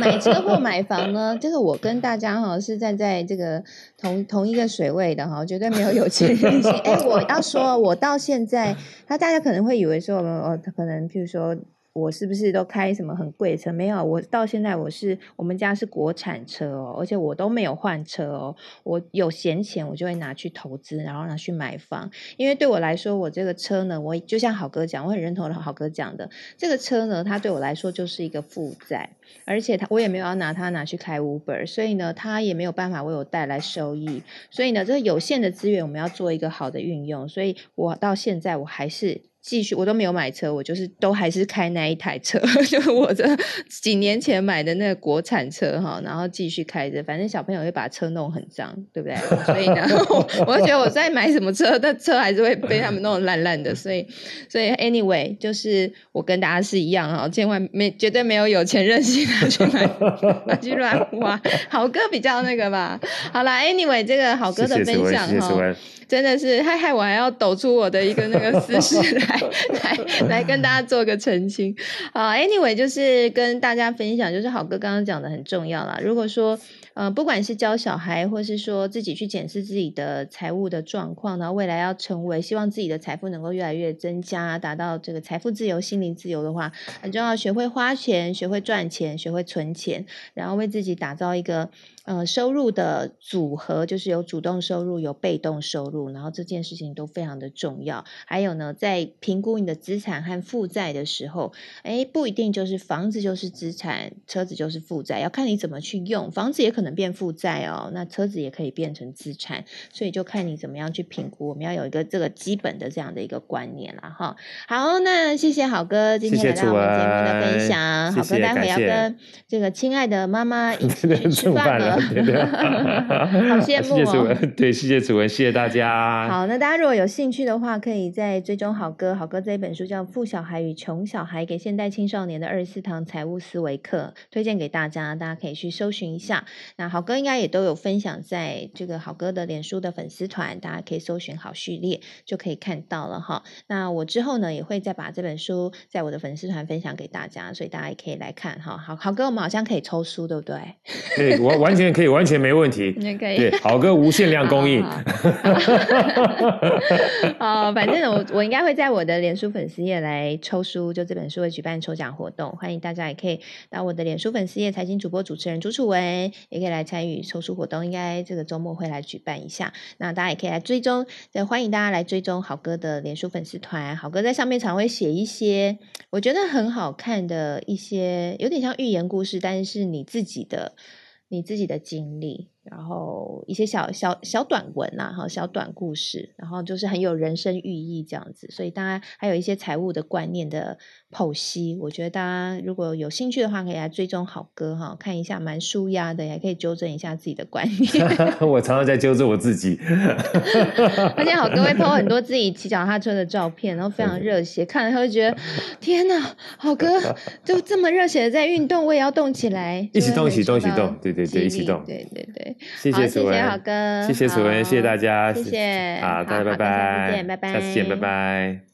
买车或买房呢，这个我跟大家哈是站在这个同同一个水位的哈，绝对没有有钱任性。哎，我要说，我到现在，那大家可能会以为说，哦，他可能譬如说。我是不是都开什么很贵车？没有，我到现在我是我们家是国产车哦，而且我都没有换车哦。我有闲钱，我就会拿去投资，然后拿去买房。因为对我来说，我这个车呢，我就像好哥讲，我很认同好哥讲的，这个车呢，它对我来说就是一个负债，而且它我也没有要拿它拿去开 Uber，所以呢，它也没有办法为我带来收益。所以呢，这个有限的资源，我们要做一个好的运用。所以我到现在我还是。继续，我都没有买车，我就是都还是开那一台车，就是我这几年前买的那个国产车哈，然后继续开着。反正小朋友会把车弄很脏，对不对？所以呢，我觉得我在买什么车，那车还是会被他们弄烂烂的。所以，所以 anyway，就是我跟大家是一样哈，千万没绝对没有有钱任性的去买，去乱花。好哥比较那个吧。好啦，anyway，这个好哥的分享哈。真的是害害我还要抖出我的一个那个 私事来。来来跟大家做个澄清。好，Anyway，就是跟大家分享，就是好哥刚刚讲的很重要啦。如果说呃，不管是教小孩，或是说自己去检视自己的财务的状况，然后未来要成为希望自己的财富能够越来越增加，达到这个财富自由、心灵自由的话，很重要，学会花钱，学会赚钱，学会存钱，然后为自己打造一个。呃，收入的组合就是有主动收入，有被动收入，然后这件事情都非常的重要。还有呢，在评估你的资产和负债的时候，哎，不一定就是房子就是资产，车子就是负债，要看你怎么去用。房子也可能变负债哦，那车子也可以变成资产，所以就看你怎么样去评估。我们要有一个这个基本的这样的一个观念了哈。好，那谢谢好哥今天来到我们节目的分享。好哥待会要跟这个亲爱的妈妈一起 去吃饭了。好羡慕哦！对，谢谢主文，谢谢大家。好，那大家如果有兴趣的话，可以在追踪好哥。好哥这一本书叫《富小孩与穷小孩：给现代青少年的二十四堂财务思维课》，推荐给大家，大家可以去搜寻一下。那好哥应该也都有分享在这个好哥的脸书的粉丝团，大家可以搜寻好序列就可以看到了哈。那我之后呢也会再把这本书在我的粉丝团分享给大家，所以大家也可以来看哈。好好哥，我们好像可以抽书，对不对？对，我完全可以。完全没问题，对，好哥无限量供应。哦，反正我我应该会在我的脸书粉丝页来抽书，就这本书会举办抽奖活动，欢迎大家也可以到我的脸书粉丝页财经主播主持人朱楚文，也可以来参与抽书活动，应该这个周末会来举办一下。那大家也可以来追踪，欢迎大家来追踪好哥的脸书粉丝团，好哥在上面常会写一些我觉得很好看的一些，有点像寓言故事，但是是你自己的。你自己的经历。然后一些小小小短文呐，哈，小短故事，然后就是很有人生寓意这样子，所以大家还有一些财务的观念的剖析，我觉得大家如果有兴趣的话，可以来追踪好哥哈，看一下蛮舒压的，也可以纠正一下自己的观念。我常常在纠正我自己，而且好哥会 po 很多自己骑脚踏车的照片，然后非常热血，看了他会觉得天呐，好哥就这么热血的在运动，我也要动起来，一起动，一起动，一起动，对对对，一起动，对对对。谢谢楚文，好哥，谢谢楚文，谢谢大家，谢谢，好，大家拜拜，下次见，拜拜，下次见，拜拜。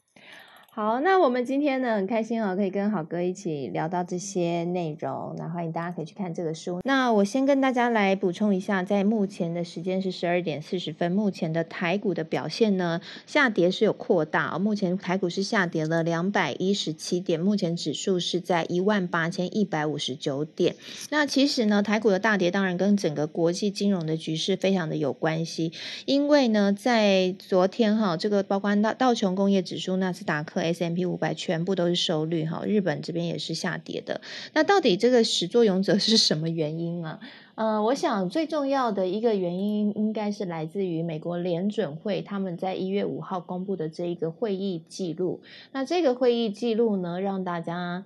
好，那我们今天呢很开心哦，可以跟好哥一起聊到这些内容，那欢迎大家可以去看这个书。那我先跟大家来补充一下，在目前的时间是十二点四十分，目前的台股的表现呢下跌是有扩大，目前台股是下跌了两百一十七点，目前指数是在一万八千一百五十九点。那其实呢，台股的大跌当然跟整个国际金融的局势非常的有关系，因为呢，在昨天哈，这个包括道道琼工业指数、纳斯达克。S M P 五百全部都是收率哈，日本这边也是下跌的。那到底这个始作俑者 是什么原因呢？呃，我想最重要的一个原因应该是来自于美国联准会他们在一月五号公布的这一个会议记录。那这个会议记录呢，让大家。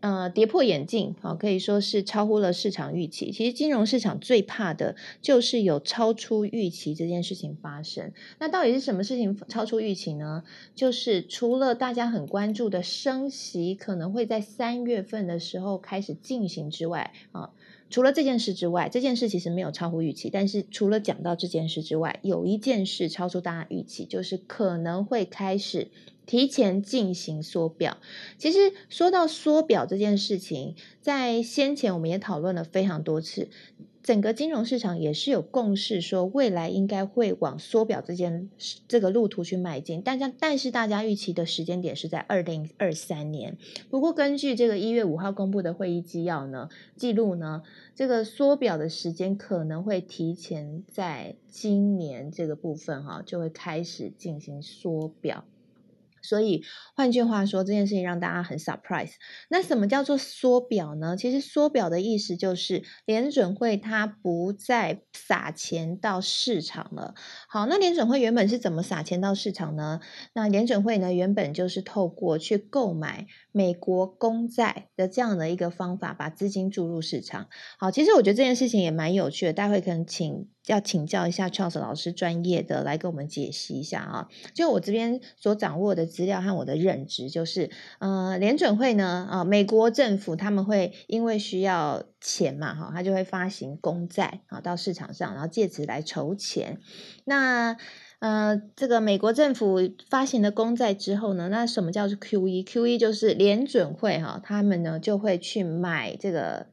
呃，跌破眼镜，好，可以说是超乎了市场预期。其实金融市场最怕的就是有超出预期这件事情发生。那到底是什么事情超出预期呢？就是除了大家很关注的升息可能会在三月份的时候开始进行之外，啊，除了这件事之外，这件事其实没有超乎预期。但是除了讲到这件事之外，有一件事超出大家预期，就是可能会开始。提前进行缩表，其实说到缩表这件事情，在先前我们也讨论了非常多次，整个金融市场也是有共识，说未来应该会往缩表这件这个路途去迈进。但但但是大家预期的时间点是在二零二三年。不过根据这个一月五号公布的会议纪要呢，记录呢，这个缩表的时间可能会提前在今年这个部分哈，就会开始进行缩表。所以，换句话说，这件事情让大家很 surprise。那什么叫做缩表呢？其实缩表的意思就是联准会它不再撒钱到市场了。好，那联准会原本是怎么撒钱到市场呢？那联准会呢，原本就是透过去购买美国公债的这样的一个方法，把资金注入市场。好，其实我觉得这件事情也蛮有趣的，待会可能请。要请教一下 Charles 老师专业的来给我们解析一下啊！就我这边所掌握的资料和我的认知，就是呃，联准会呢啊，美国政府他们会因为需要钱嘛哈，他就会发行公债啊到市场上，然后借此来筹钱。那呃，这个美国政府发行的公债之后呢，那什么叫做 QE？QE 就是联准会哈，他们呢就会去买这个。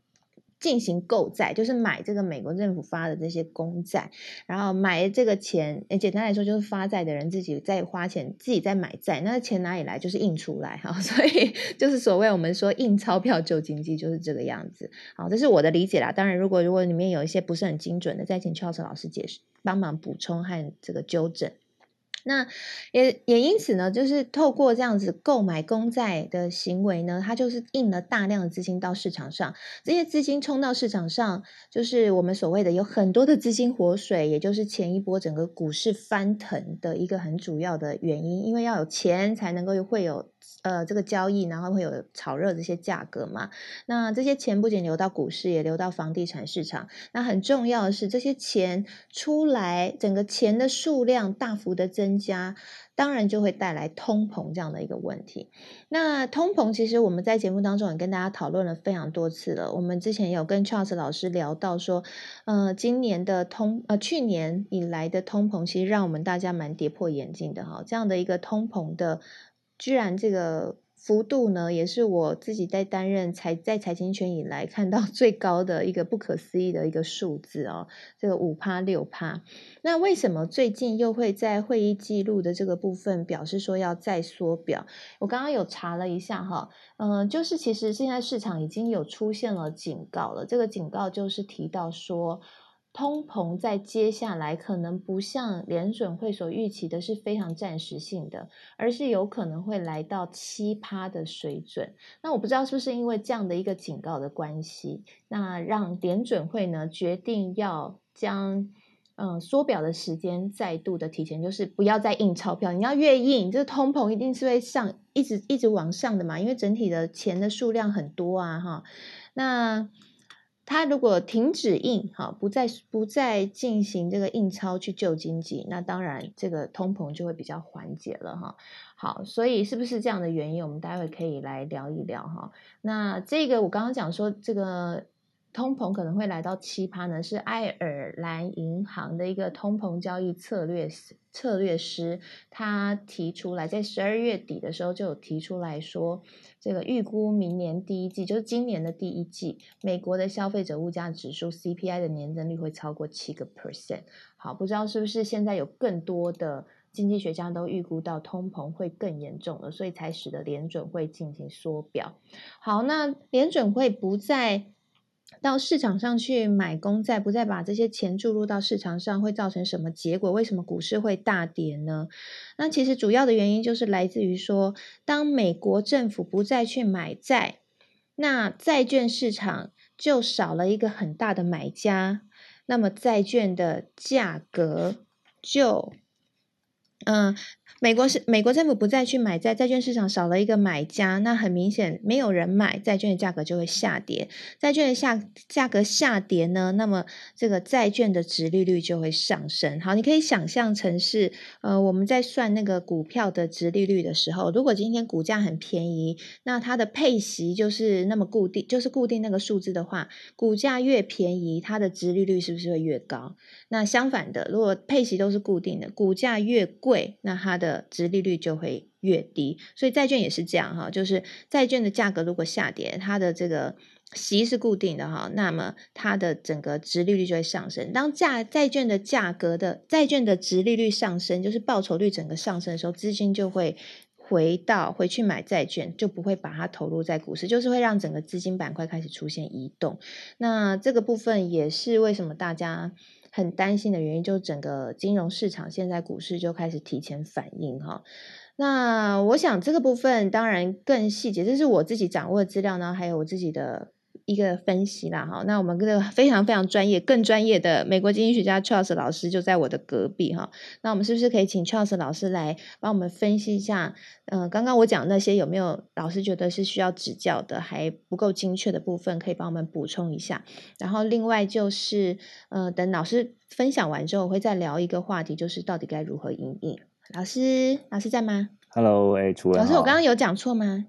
进行购债，就是买这个美国政府发的这些公债，然后买这个钱，简单来说就是发债的人自己在花钱，自己在买债，那钱哪里来？就是印出来哈，所以就是所谓我们说印钞票救经济就是这个样子。好，这是我的理解啦。当然，如果如果里面有一些不是很精准的，再请 Charles 老师解释，帮忙补充和这个纠正。那也也因此呢，就是透过这样子购买公债的行为呢，它就是印了大量的资金到市场上，这些资金冲到市场上，就是我们所谓的有很多的资金活水，也就是前一波整个股市翻腾的一个很主要的原因，因为要有钱才能够会有。呃，这个交易然后会有炒热这些价格嘛？那这些钱不仅流到股市，也流到房地产市场。那很重要的是，这些钱出来，整个钱的数量大幅的增加，当然就会带来通膨这样的一个问题。那通膨其实我们在节目当中也跟大家讨论了非常多次了。我们之前有跟 Charles 老师聊到说，呃，今年的通呃去年以来的通膨，其实让我们大家蛮跌破眼镜的哈。这样的一个通膨的。居然这个幅度呢，也是我自己在担任财在财经圈以来看到 最高的一个不可思议的一个数字哦，这个五趴六趴。那为什么最近又会在会议记录的这个部分表示说要再缩表？我刚刚有查了一下哈，嗯，就是其实现在市场已经有出现了警告了，这个警告就是提到说。通膨在接下来可能不像联准会所预期的是非常暂时性的，而是有可能会来到七趴的水准。那我不知道是不是因为这样的一个警告的关系，那让联准会呢决定要将嗯缩表的时间再度的提前，就是不要再印钞票。你要越印，这通膨一定是会上一直一直往上的嘛，因为整体的钱的数量很多啊，哈，那。它如果停止印，哈，不再不再进行这个印钞去救经济，那当然这个通膨就会比较缓解了，哈。好，所以是不是这样的原因？我们待会可以来聊一聊，哈。那这个我刚刚讲说这个。通膨可能会来到七趴呢，是爱尔兰银行的一个通膨交易策略策略师，他提出来，在十二月底的时候就有提出来说，这个预估明年第一季，就是今年的第一季，美国的消费者物价指数 CPI 的年增率会超过七个 percent。好，不知道是不是现在有更多的经济学家都预估到通膨会更严重了，所以才使得联准会进行缩表。好，那联准会不再。到市场上去买公债，不再把这些钱注入到市场上，会造成什么结果？为什么股市会大跌呢？那其实主要的原因就是来自于说，当美国政府不再去买债，那债券市场就少了一个很大的买家，那么债券的价格就，嗯。美国是美国政府不再去买债，债券市场少了一个买家，那很明显没有人买，债券的价格就会下跌。债券的下价格下跌呢，那么这个债券的值利率就会上升。好，你可以想象成是呃我们在算那个股票的值利率的时候，如果今天股价很便宜，那它的配息就是那么固定，就是固定那个数字的话，股价越便宜，它的值利率是不是会越高？那相反的，如果配息都是固定的，股价越贵，那它的的值利率就会越低，所以债券也是这样哈，就是债券的价格如果下跌，它的这个息是固定的哈，那么它的整个值利率就会上升。当价债券的价格的债券的值利率上升，就是报酬率整个上升的时候，资金就会回到回去买债券，就不会把它投入在股市，就是会让整个资金板块开始出现移动。那这个部分也是为什么大家。很担心的原因，就是整个金融市场现在股市就开始提前反应哈。那我想这个部分当然更细节，这是我自己掌握的资料呢，还有我自己的。一个分析啦，哈，那我们这个非常非常专业、更专业的美国经济学家 Charles 老师就在我的隔壁哈。那我们是不是可以请 Charles 老师来帮我们分析一下？嗯，刚刚我讲那些有没有老师觉得是需要指教的，还不够精确的部分，可以帮我们补充一下。然后另外就是，呃，等老师分享完之后，我会再聊一个话题，就是到底该如何应对。老师，老师在吗？Hello，哎，主任。老师，我刚刚有讲错吗？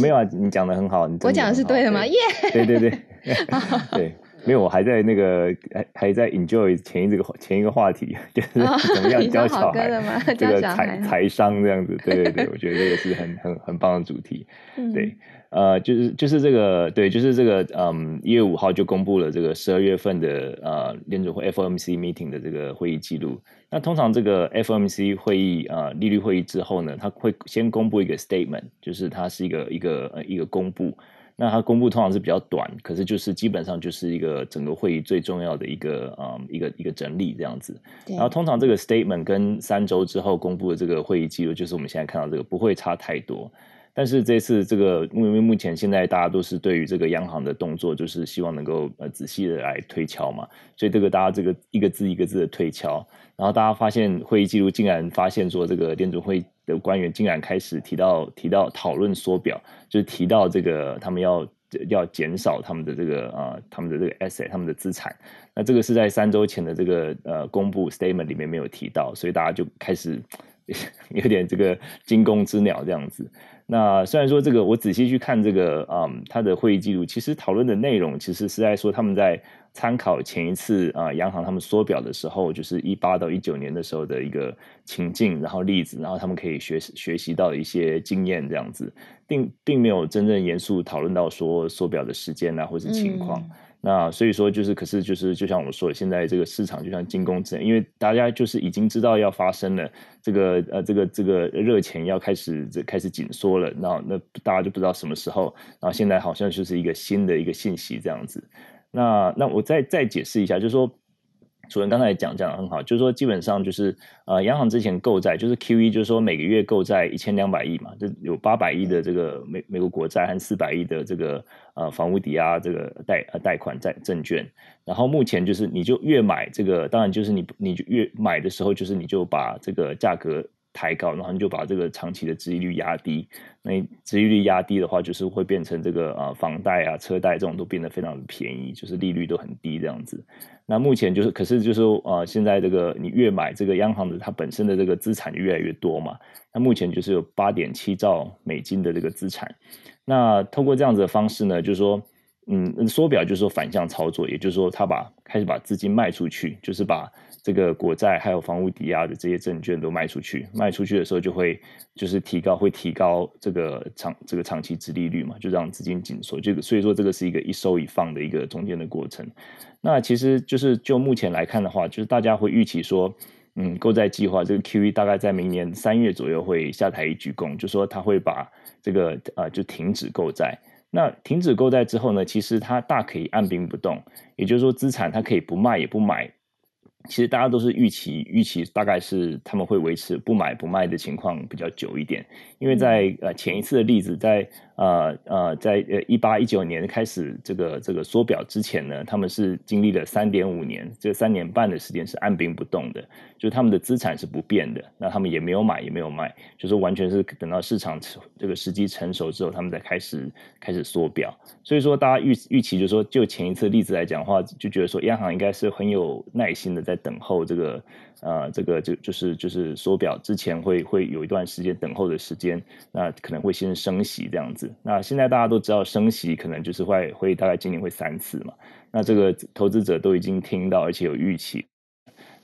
没有啊，你讲的很好。我讲的是对的吗？耶！对对对，对。没有，我还在那个还还在 enjoy 前一这个前一个话题，就是怎么样 教小孩这个财财商这样子。对对对，我觉得这个是很很很棒的主题。对，呃，就是就是这个对，就是这个嗯，一月五号就公布了这个十二月份的呃联准会 FOMC meeting 的这个会议记录。那通常这个 FOMC 会议啊利率会议之后呢，它会先公布一个 statement，就是它是一个一个呃一个公布。那它公布通常是比较短，可是就是基本上就是一个整个会议最重要的一个啊一个一个整理这样子。然后通常这个 statement 跟三周之后公布的这个会议记录，就是我们现在看到这个不会差太多。但是这次这个因为目前现在大家都是对于这个央行的动作，就是希望能够呃仔细的来推敲嘛，所以这个大家这个一个字一个字的推敲，然后大家发现会议记录竟然发现说这个联准会。的官员竟然开始提到提到讨论缩表，就是提到这个他们要要减少他们的这个啊他们的这个 asset 他们的资产，那这个是在三周前的这个呃公布 statement 里面没有提到，所以大家就开始 有点这个惊弓之鸟这样子。那虽然说这个我仔细去看这个嗯他的会议记录，其实讨论的内容其实是在说他们在。参考前一次啊，央行他们缩表的时候，就是一八到一九年的时候的一个情境，然后例子，然后他们可以学学习到一些经验，这样子，并并没有真正严肃讨论到说缩表的时间啊，或是情况。那所以说，就是可是就是就像我们说的，现在这个市场就像惊弓之鸟，因为大家就是已经知道要发生了，这个呃这个这个热钱要开始这开始紧缩了，那那大家就不知道什么时候，然后现在好像就是一个新的一个信息这样子。那那我再再解释一下，就是说，主任刚才讲讲的很好，就是说基本上就是呃，央行之前购债就是 Q E，就是说每个月购债一千两百亿嘛，就有八百亿的这个美美国国债和四百亿的这个呃房屋抵押这个贷呃贷款债证券，然后目前就是你就越买这个，当然就是你你就越买的时候，就是你就把这个价格。抬高，然后你就把这个长期的殖利率压低。那殖利率压低的话，就是会变成这个呃房贷啊、车贷这种都变得非常的便宜，就是利率都很低这样子。那目前就是，可是就是呃，现在这个你越买这个央行的它本身的这个资产就越来越多嘛。那目前就是有八点七兆美金的这个资产。那通过这样子的方式呢，就是说。嗯，缩表就是说反向操作，也就是说，他把开始把资金卖出去，就是把这个国债还有房屋抵押的这些证券都卖出去。卖出去的时候就会就是提高，会提高这个长这个长期殖利率嘛，就让资金紧缩。这个所以说这个是一个一收一放的一个中间的过程。那其实就是就目前来看的话，就是大家会预期说，嗯，购债计划这个 QE 大概在明年三月左右会下台一鞠躬，就说他会把这个呃就停止购债。那停止购债之后呢？其实它大可以按兵不动，也就是说，资产它可以不卖也不买。其实大家都是预期，预期大概是他们会维持不买不卖的情况比较久一点，因为在呃前一次的例子，在呃呃在呃一八一九年开始这个这个缩表之前呢，他们是经历了三点五年，这三年半的时间是按兵不动的，就是他们的资产是不变的，那他们也没有买也没有卖，就是完全是等到市场这个时机成熟之后，他们才开始开始缩表。所以说大家预预期就是说，就前一次例子来讲的话，就觉得说央行应该是很有耐心的。在等候这个，呃，这个就就是就是缩表之前会会有一段时间等候的时间，那可能会先升息这样子。那现在大家都知道升息可能就是会会大概今年会三次嘛。那这个投资者都已经听到，而且有预期。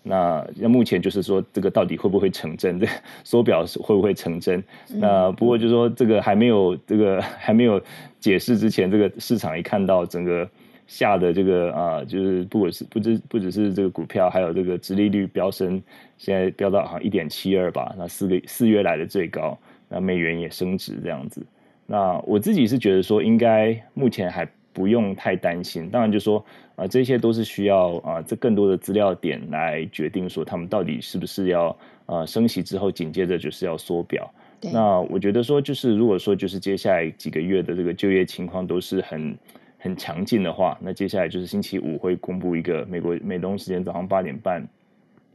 那那目前就是说这个到底会不会成真？这 缩表会不会成真？那不过就是说这个还没有这个还没有解释之前，这个市场一看到整个。下的这个啊，就是不管是不只不只是这个股票，还有这个殖利率飙升，现在飙到好像一点七二吧，那四个四月来的最高，那美元也升值这样子。那我自己是觉得说，应该目前还不用太担心。当然就说啊，这些都是需要啊，这更多的资料点来决定说他们到底是不是要呃升息之后紧接着就是要缩表。那我觉得说就是如果说就是接下来几个月的这个就业情况都是很。很强劲的话，那接下来就是星期五会公布一个美国美东时间早上八点半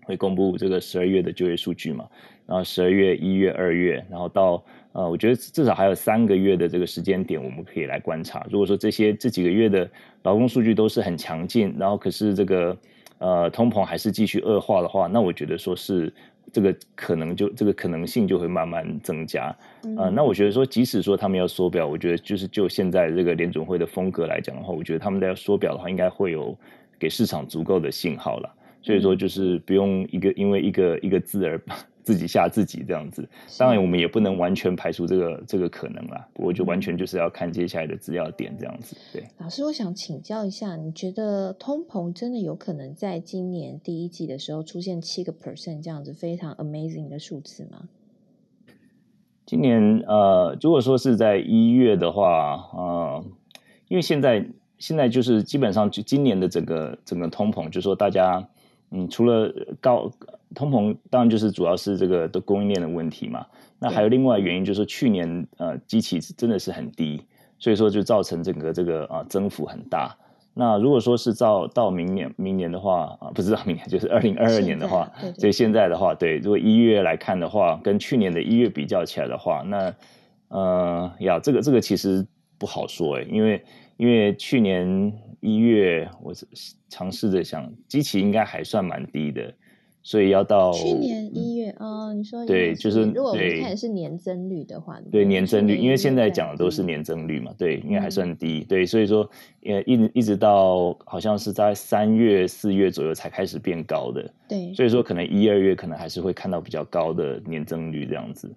会公布这个十二月的就业数据嘛，然后十二月、一月、二月，然后到呃，我觉得至少还有三个月的这个时间点，我们可以来观察。如果说这些这几个月的劳工数据都是很强劲，然后可是这个呃通膨还是继续恶化的话，那我觉得说是这个可能就这个可能性就会慢慢增加。呃，那我觉得说，即使说他们要缩表，我觉得就是就现在这个联准会的风格来讲的话，我觉得他们在要缩表的话，应该会有给市场足够的信号了。所以说，就是不用一个因为一个一个字而自己吓自己这样子。当然，我们也不能完全排除这个这个可能啦。不过，就完全就是要看接下来的资料点这样子。对，老师，我想请教一下，你觉得通膨真的有可能在今年第一季的时候出现七个 percent 这样子非常 amazing 的数字吗？今年呃，如果说是在一月的话，呃，因为现在现在就是基本上就今年的整个整个通膨，就是说大家。嗯，除了高通膨，当然就是主要是这个的供应链的问题嘛。那还有另外原因，就是去年呃机器真的是很低，所以说就造成整个这个啊增幅很大。那如果说是到到明年明年的话啊，不知道明年就是二零二二年的话，所以现在的话，对，如果一月来看的话，跟去年的一月比较起来的话，那呃呀，这个这个其实不好说哎，因为因为去年。一月，我尝试着想，机器应该还算蛮低的，所以要到去年一月啊，你说对，就是如果我们看是年增率的话，对年增率，因为现在讲的都是年增率嘛，对，应该还算低，对，所以说呃一一直到好像是在三月四月左右才开始变高的，对，所以说可能一二月可能还是会看到比较高的年增率这样子。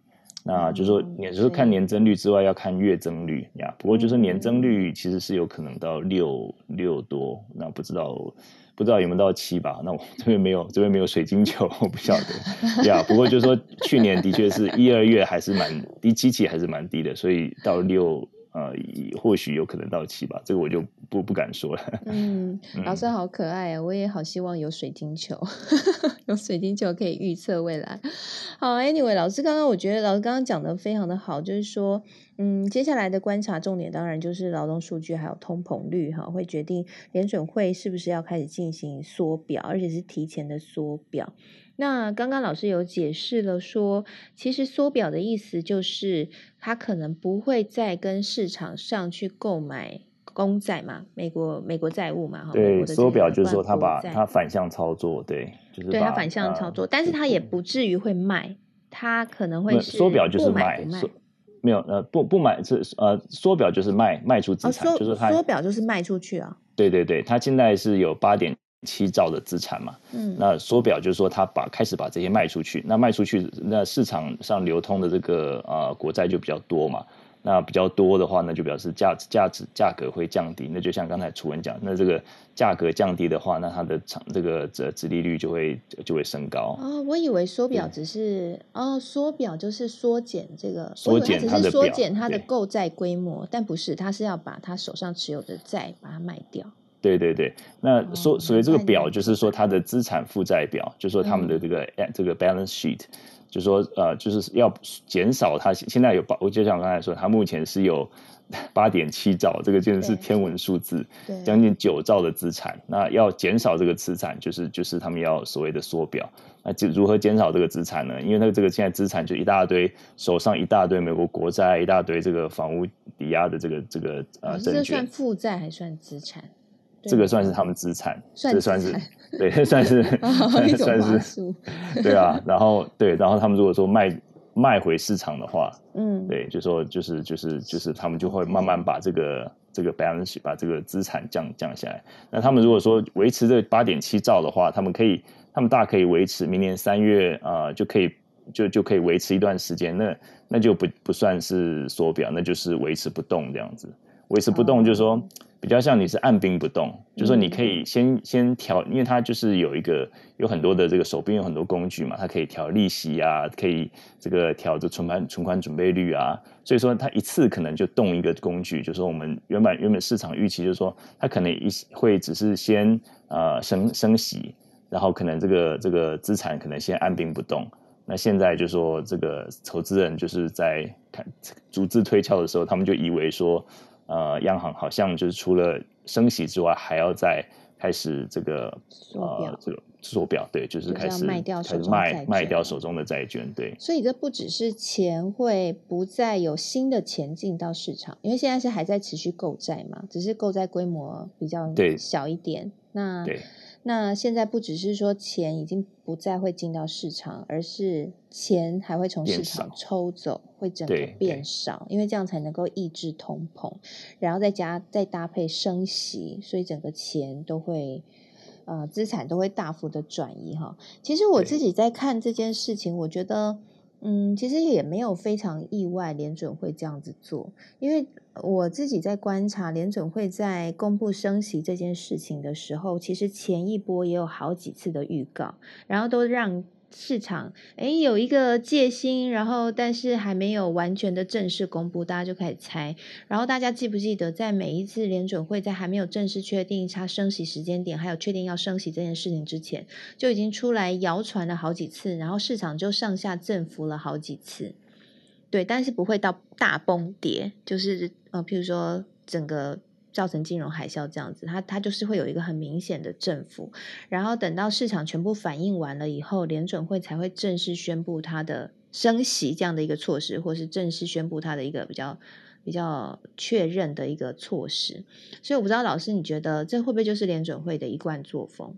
那就是说，也就是看年增率之外，要看月增率呀。不过就是年增率其实是有可能到六六多，那不知道不知道有没有到七吧？那我这边没有，这边没有水晶球，我不晓得 呀。不过就是说，去年的确是一二月还是蛮低，七期还是蛮低的，所以到六。呃，或许有可能到期吧，这个我就不不敢说了。嗯，老师好可爱啊，我也好希望有水晶球，有水晶球可以预测未来。好，Anyway，老师刚刚我觉得老师刚刚讲的非常的好，就是说，嗯，接下来的观察重点当然就是劳动数据还有通膨率哈，会决定联准会是不是要开始进行缩表，而且是提前的缩表。那刚刚老师有解释了，说其实缩表的意思就是他可能不会再跟市场上去购买公债嘛，美国美国债务嘛，对，缩表就是说他把他反向操作，对，就是对他反向操作，但是他也不至于会卖，他可能会缩表就是卖，没有呃不不买是呃缩表就是卖卖出资产，就是他缩表就是卖出去啊，对对对，他现在是有八点。七兆的资产嘛，嗯，那缩表就是说他把开始把这些卖出去，那卖出去，那市场上流通的这个呃国债就比较多嘛，那比较多的话，呢就表示价值价值价格会降低，那就像刚才楚文讲，那这个价格降低的话，那它的长这个折殖利率就会就会升高。哦，我以为缩表只是哦，缩表就是缩减这个，缩减它的缩减它的购债规模，但不是，它是要把它手上持有的债把它卖掉。对对对，那所所以这个表就是说它的资产负债表，就是说他们的这个这个 balance sheet，就说呃就是要减少它现在有八，我就像刚才说，它目前是有 八点七兆，这个真的是天文数字，将近九兆的资产，那要减少这个资产，就是就是他们要所谓的缩表，那就如何减少这个资产呢？因为那个这个现在资产就一大堆，手上一大堆美国国债，一大堆这个房屋抵押的这个这个呃证券，这算负债还算资产？这个算是他们资产，这算是对，算是 算是对啊。然后对，然后他们如果说卖卖回市场的话，嗯，对，就说就是就是就是他们就会慢慢把这个这个 balance 把这个资产降降下来。那他们如果说维持这八点七兆的话，他们可以，他们大可以维持明年三月啊，就可以就就可以维持一段时间。那那就不不算是缩表，那就是维持不动这样子。维持不动就是说。比较像你是按兵不动，就说你可以先先调，因为它就是有一个有很多的这个手边有很多工具嘛，它可以调利息啊，可以这个调这存款存款准备率啊，所以说它一次可能就动一个工具，就是说我们原本原本市场预期就是说它可能一会只是先呃升升息，然后可能这个这个资产可能先按兵不动，那现在就说这个投资人就是在看逐字推敲的时候，他们就以为说。呃，央行好像就是除了升息之外，还要再开始这个呃这个缩表，对，就是开始卖掉手中卖卖掉手中的债券，对。所以这不只是钱会不再有新的钱进到市场，因为现在是还在持续购债嘛，只是购债规模比较小一点。那那现在不只是说钱已经不再会进到市场，而是钱还会从市场抽走，会整个变少，因为这样才能够抑制通膨，然后再加再搭配升息，所以整个钱都会呃资产都会大幅的转移哈。其实我自己在看这件事情，我觉得。嗯，其实也没有非常意外，联准会这样子做，因为我自己在观察联准会在公布升息这件事情的时候，其实前一波也有好几次的预告，然后都让。市场哎有一个戒心，然后但是还没有完全的正式公布，大家就开始猜。然后大家记不记得，在每一次联准会在还没有正式确定它升息时间点，还有确定要升息这件事情之前，就已经出来谣传了好几次，然后市场就上下振幅了好几次。对，但是不会到大崩跌，就是呃，譬如说整个。造成金融海啸这样子，它它就是会有一个很明显的振幅，然后等到市场全部反应完了以后，联准会才会正式宣布它的升息这样的一个措施，或是正式宣布它的一个比较比较确认的一个措施。所以我不知道老师你觉得这会不会就是联准会的一贯作风？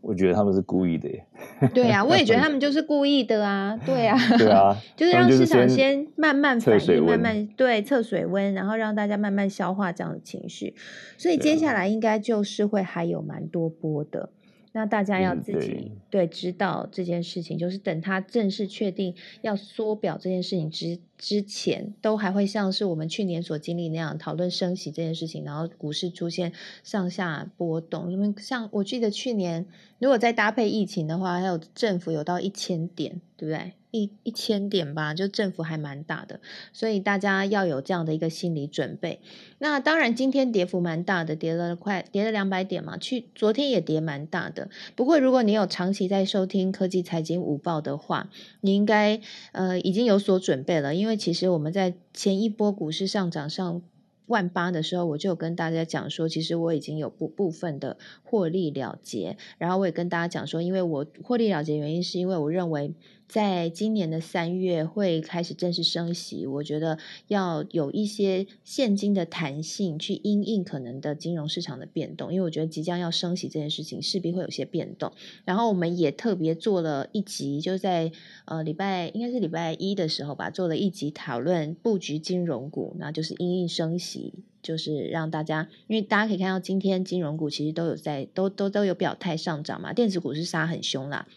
我觉得他们是故意的耶。对呀，我也觉得 他们就是故意的啊。对啊，对啊，就是让市场先慢慢反应，慢慢对测水温，然后让大家慢慢消化这样的情绪。所以接下来应该就是会还有蛮多波的。那大家要自己对知道这件事情，就是等他正式确定要缩表这件事情之之前，都还会像是我们去年所经历那样讨论升息这件事情，然后股市出现上下波动。因为像我记得去年，如果再搭配疫情的话，还有政府有到一千点，对不对？一一千点吧，就振幅还蛮大的，所以大家要有这样的一个心理准备。那当然，今天跌幅蛮大的，跌了快跌了两百点嘛。去昨天也跌蛮大的。不过，如果你有长期在收听科技财经午报的话，你应该呃已经有所准备了，因为其实我们在前一波股市上涨上万八的时候，我就有跟大家讲说，其实我已经有部部分的获利了结。然后我也跟大家讲说，因为我获利了结原因是因为我认为。在今年的三月会开始正式升息，我觉得要有一些现金的弹性去因应可能的金融市场的变动，因为我觉得即将要升息这件事情势必会有些变动。然后我们也特别做了一集，就在呃礼拜应该是礼拜一的时候吧，做了一集讨论布局金融股，那就是因应升息，就是让大家，因为大家可以看到今天金融股其实都有在都都都有表态上涨嘛，电子股是杀很凶啦。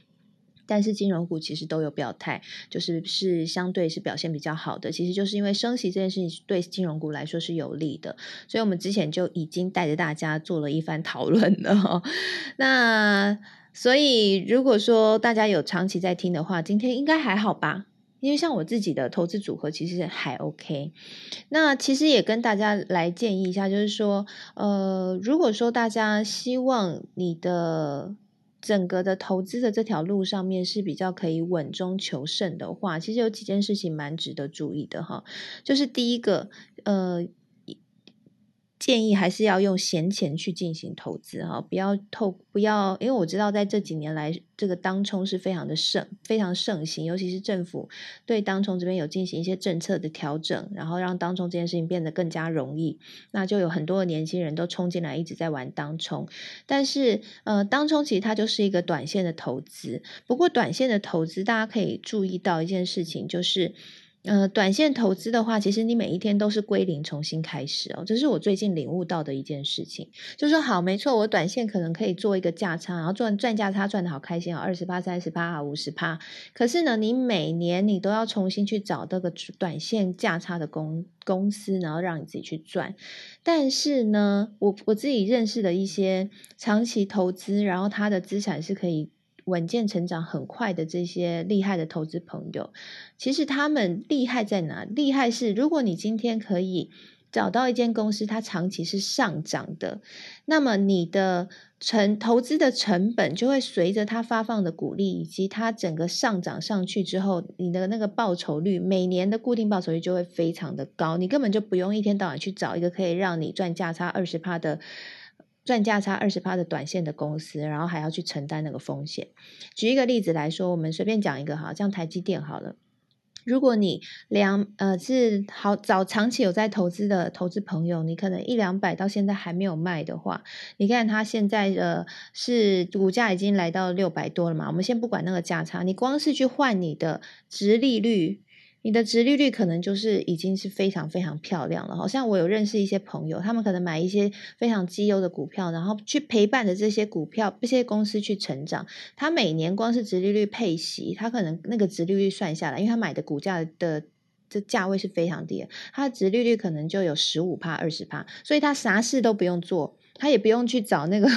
但是金融股其实都有表态，就是是相对是表现比较好的。其实就是因为升息这件事情对金融股来说是有利的，所以我们之前就已经带着大家做了一番讨论了。那所以如果说大家有长期在听的话，今天应该还好吧？因为像我自己的投资组合其实还 OK。那其实也跟大家来建议一下，就是说，呃，如果说大家希望你的。整个的投资的这条路上面是比较可以稳中求胜的话，其实有几件事情蛮值得注意的哈。就是第一个，呃。建议还是要用闲钱去进行投资哈，不要透不要，因为我知道在这几年来，这个当冲是非常的盛，非常盛行，尤其是政府对当冲这边有进行一些政策的调整，然后让当冲这件事情变得更加容易，那就有很多的年轻人都冲进来一直在玩当冲，但是呃，当冲其实它就是一个短线的投资，不过短线的投资大家可以注意到一件事情就是。呃，短线投资的话，其实你每一天都是归零，重新开始哦。这是我最近领悟到的一件事情，就是说，好，没错，我短线可能可以做一个价差，然后赚赚价差赚的好开心哦，二十八、三十八，五十趴。可是呢，你每年你都要重新去找这个短线价差的公公司，然后让你自己去赚。但是呢，我我自己认识的一些长期投资，然后他的资产是可以。稳健成长很快的这些厉害的投资朋友，其实他们厉害在哪？厉害是如果你今天可以找到一间公司，它长期是上涨的，那么你的成投资的成本就会随着它发放的股利以及它整个上涨上去之后，你的那个报酬率每年的固定报酬率就会非常的高，你根本就不用一天到晚去找一个可以让你赚价差二十趴的。赚价差二十趴的短线的公司，然后还要去承担那个风险。举一个例子来说，我们随便讲一个哈，像台积电好了。如果你两呃是好早长期有在投资的投资朋友，你可能一两百到现在还没有卖的话，你看它现在的是股价已经来到六百多了嘛？我们先不管那个价差，你光是去换你的值利率。你的值利率可能就是已经是非常非常漂亮了，好像我有认识一些朋友，他们可能买一些非常绩优的股票，然后去陪伴着这些股票、这些公司去成长。他每年光是值利率配息，他可能那个值利率算下来，因为他买的股价的这价位是非常低，他的值利率可能就有十五帕、二十帕，所以他啥事都不用做，他也不用去找那个。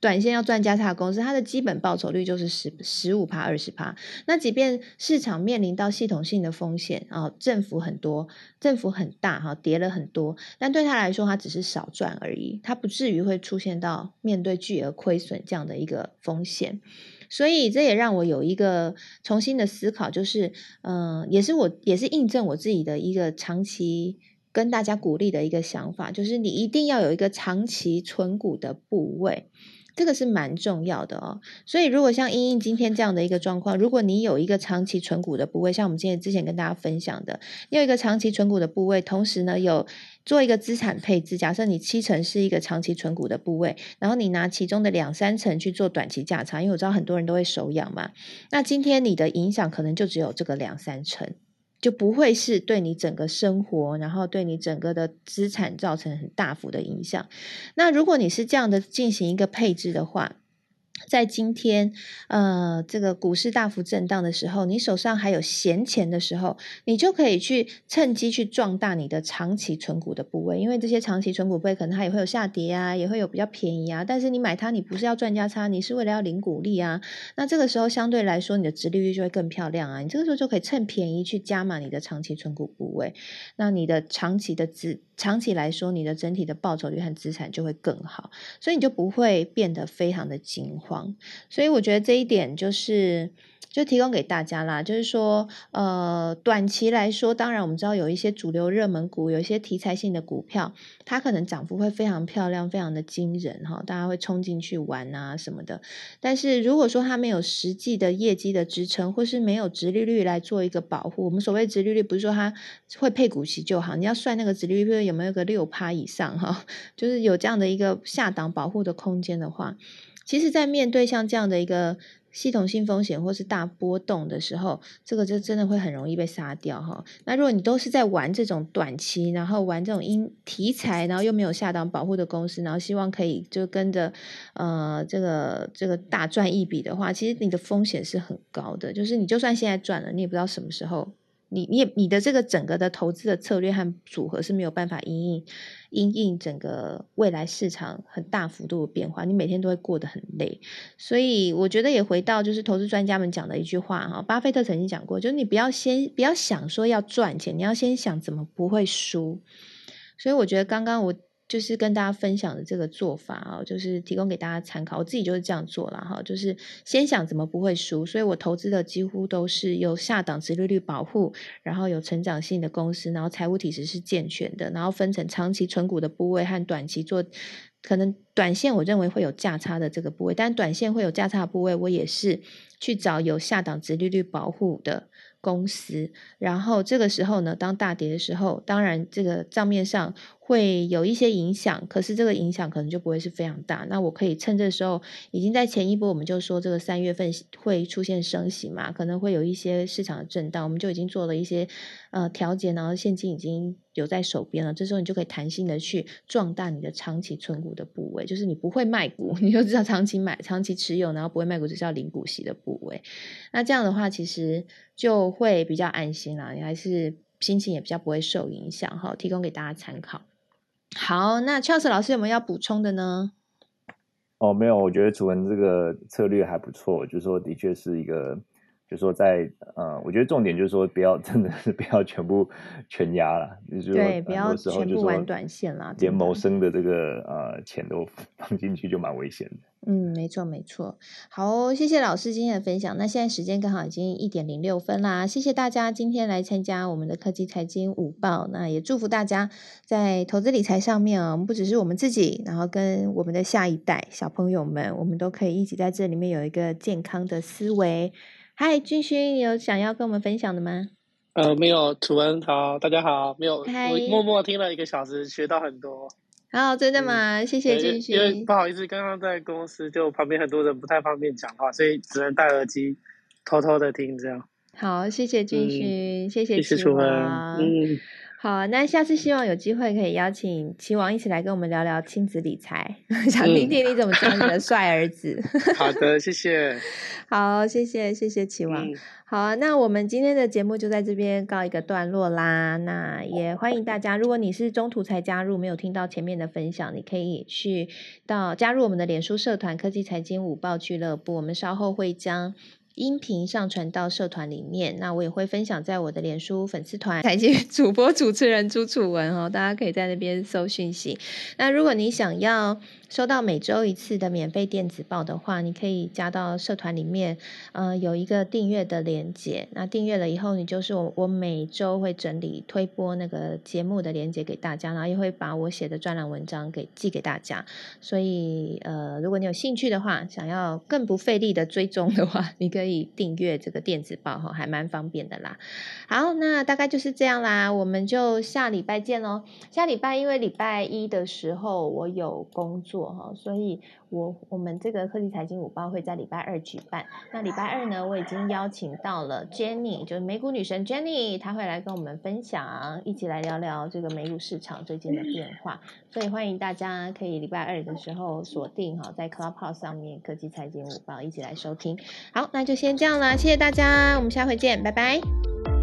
短线要赚价差的公司，它的基本报酬率就是十十五趴、二十趴。那即便市场面临到系统性的风险啊，政府很多，政府很大哈，跌了很多，但对他来说，他只是少赚而已，他不至于会出现到面对巨额亏损这样的一个风险。所以这也让我有一个重新的思考，就是嗯，也是我也是印证我自己的一个长期。跟大家鼓励的一个想法，就是你一定要有一个长期存股的部位，这个是蛮重要的哦。所以，如果像英英今天这样的一个状况，如果你有一个长期存股的部位，像我们今天之前跟大家分享的，你有一个长期存股的部位，同时呢有做一个资产配置，假设你七成是一个长期存股的部位，然后你拿其中的两三成去做短期价差，因为我知道很多人都会手痒嘛，那今天你的影响可能就只有这个两三成。就不会是对你整个生活，然后对你整个的资产造成很大幅的影响。那如果你是这样的进行一个配置的话，在今天，呃，这个股市大幅震荡的时候，你手上还有闲钱的时候，你就可以去趁机去壮大你的长期存股的部位，因为这些长期存股部位可能它也会有下跌啊，也会有比较便宜啊。但是你买它，你不是要赚价差，你是为了要领股利啊。那这个时候相对来说，你的值利率就会更漂亮啊。你这个时候就可以趁便宜去加码你的长期存股部位，那你的长期的资。长期来说，你的整体的报酬率和资产就会更好，所以你就不会变得非常的惊慌。所以我觉得这一点就是。就提供给大家啦，就是说，呃，短期来说，当然我们知道有一些主流热门股，有一些题材性的股票，它可能涨幅会非常漂亮，非常的惊人哈，大家会冲进去玩啊什么的。但是如果说它没有实际的业绩的支撑，或是没有直利率来做一个保护，我们所谓直利率不是说它会配股息就好，你要算那个直利率有没有个六趴以上哈，就是有这样的一个下档保护的空间的话，其实，在面对像这样的一个。系统性风险或是大波动的时候，这个就真的会很容易被杀掉哈。那如果你都是在玩这种短期，然后玩这种因题材，然后又没有下档保护的公司，然后希望可以就跟着呃这个这个大赚一笔的话，其实你的风险是很高的。就是你就算现在赚了，你也不知道什么时候。你你你的这个整个的投资的策略和组合是没有办法因应因应整个未来市场很大幅度的变化，你每天都会过得很累。所以我觉得也回到就是投资专家们讲的一句话哈，巴菲特曾经讲过，就是你不要先不要想说要赚钱，你要先想怎么不会输。所以我觉得刚刚我。就是跟大家分享的这个做法啊，就是提供给大家参考。我自己就是这样做了哈，就是先想怎么不会输，所以我投资的几乎都是有下档值利率保护，然后有成长性的公司，然后财务体质是健全的，然后分成长期存股的部位和短期做，可能短线我认为会有价差的这个部位，但短线会有价差的部位，我也是去找有下档值利率保护的。公司，然后这个时候呢，当大跌的时候，当然这个账面上会有一些影响，可是这个影响可能就不会是非常大。那我可以趁这时候，已经在前一波，我们就说这个三月份会出现升息嘛，可能会有一些市场的震荡，我们就已经做了一些呃调节，然后现金已经有在手边了。这时候你就可以弹性的去壮大你的长期存股的部位，就是你不会卖股，你就知道长期买、长期持有，然后不会卖股，就是要零股息的部位。那这样的话，其实。就会比较安心啦，你还是心情也比较不会受影响哈。提供给大家参考。好，那 Charles 老师有没有要补充的呢？哦，没有，我觉得楚文这个策略还不错，就是说的确是一个，就是说在呃，我觉得重点就是说不要 真的是不要全部全压了，就是对，不要全部玩短线啦，连谋生的这个呃钱都放进去就蛮危险的。嗯，没错没错，好，谢谢老师今天的分享。那现在时间刚好已经一点零六分啦，谢谢大家今天来参加我们的科技财经午报。那也祝福大家在投资理财上面啊，不只是我们自己，然后跟我们的下一代小朋友们，我们都可以一起在这里面有一个健康的思维。嗨，君勋，有想要跟我们分享的吗？呃，没有，楚文好，大家好，没有，我默默听了一个小时，学到很多。好，真的吗？谢谢俊勋。因为不好意思，刚刚在公司就旁边很多人不太方便讲话，所以只能戴耳机偷偷的听这样。好，谢谢继续，谢谢楚文。嗯。好，那下次希望有机会可以邀请齐王一起来跟我们聊聊亲子理财，想听听你怎么教你的帅儿子。好的，谢谢。好，谢谢，谢谢齐王。好啊，那我们今天的节目就在这边告一个段落啦。那也欢迎大家，如果你是中途才加入，没有听到前面的分享，你可以去到加入我们的脸书社团“科技财经五报俱乐部”，我们稍后会将。音频上传到社团里面，那我也会分享在我的脸书粉丝团 财经主播主持人朱楚文哦，大家可以在那边搜讯息。那如果你想要收到每周一次的免费电子报的话，你可以加到社团里面，呃，有一个订阅的连接。那订阅了以后，你就是我我每周会整理推播那个节目的连接给大家，然后也会把我写的专栏文章给寄给大家。所以呃，如果你有兴趣的话，想要更不费力的追踪的话，你可以。订阅这个电子报哈，还蛮方便的啦。好，那大概就是这样啦，我们就下礼拜见喽。下礼拜因为礼拜一的时候我有工作哈，所以我我们这个科技财经午报会在礼拜二举办。那礼拜二呢，我已经邀请到了 Jenny，就是美股女神 Jenny，她会来跟我们分享，一起来聊聊这个美股市场最近的变化。所以欢迎大家可以礼拜二的时候锁定哈，在 Clubhouse 上面科技财经午报一起来收听。好，那就。先这样了，谢谢大家，我们下回见，拜拜。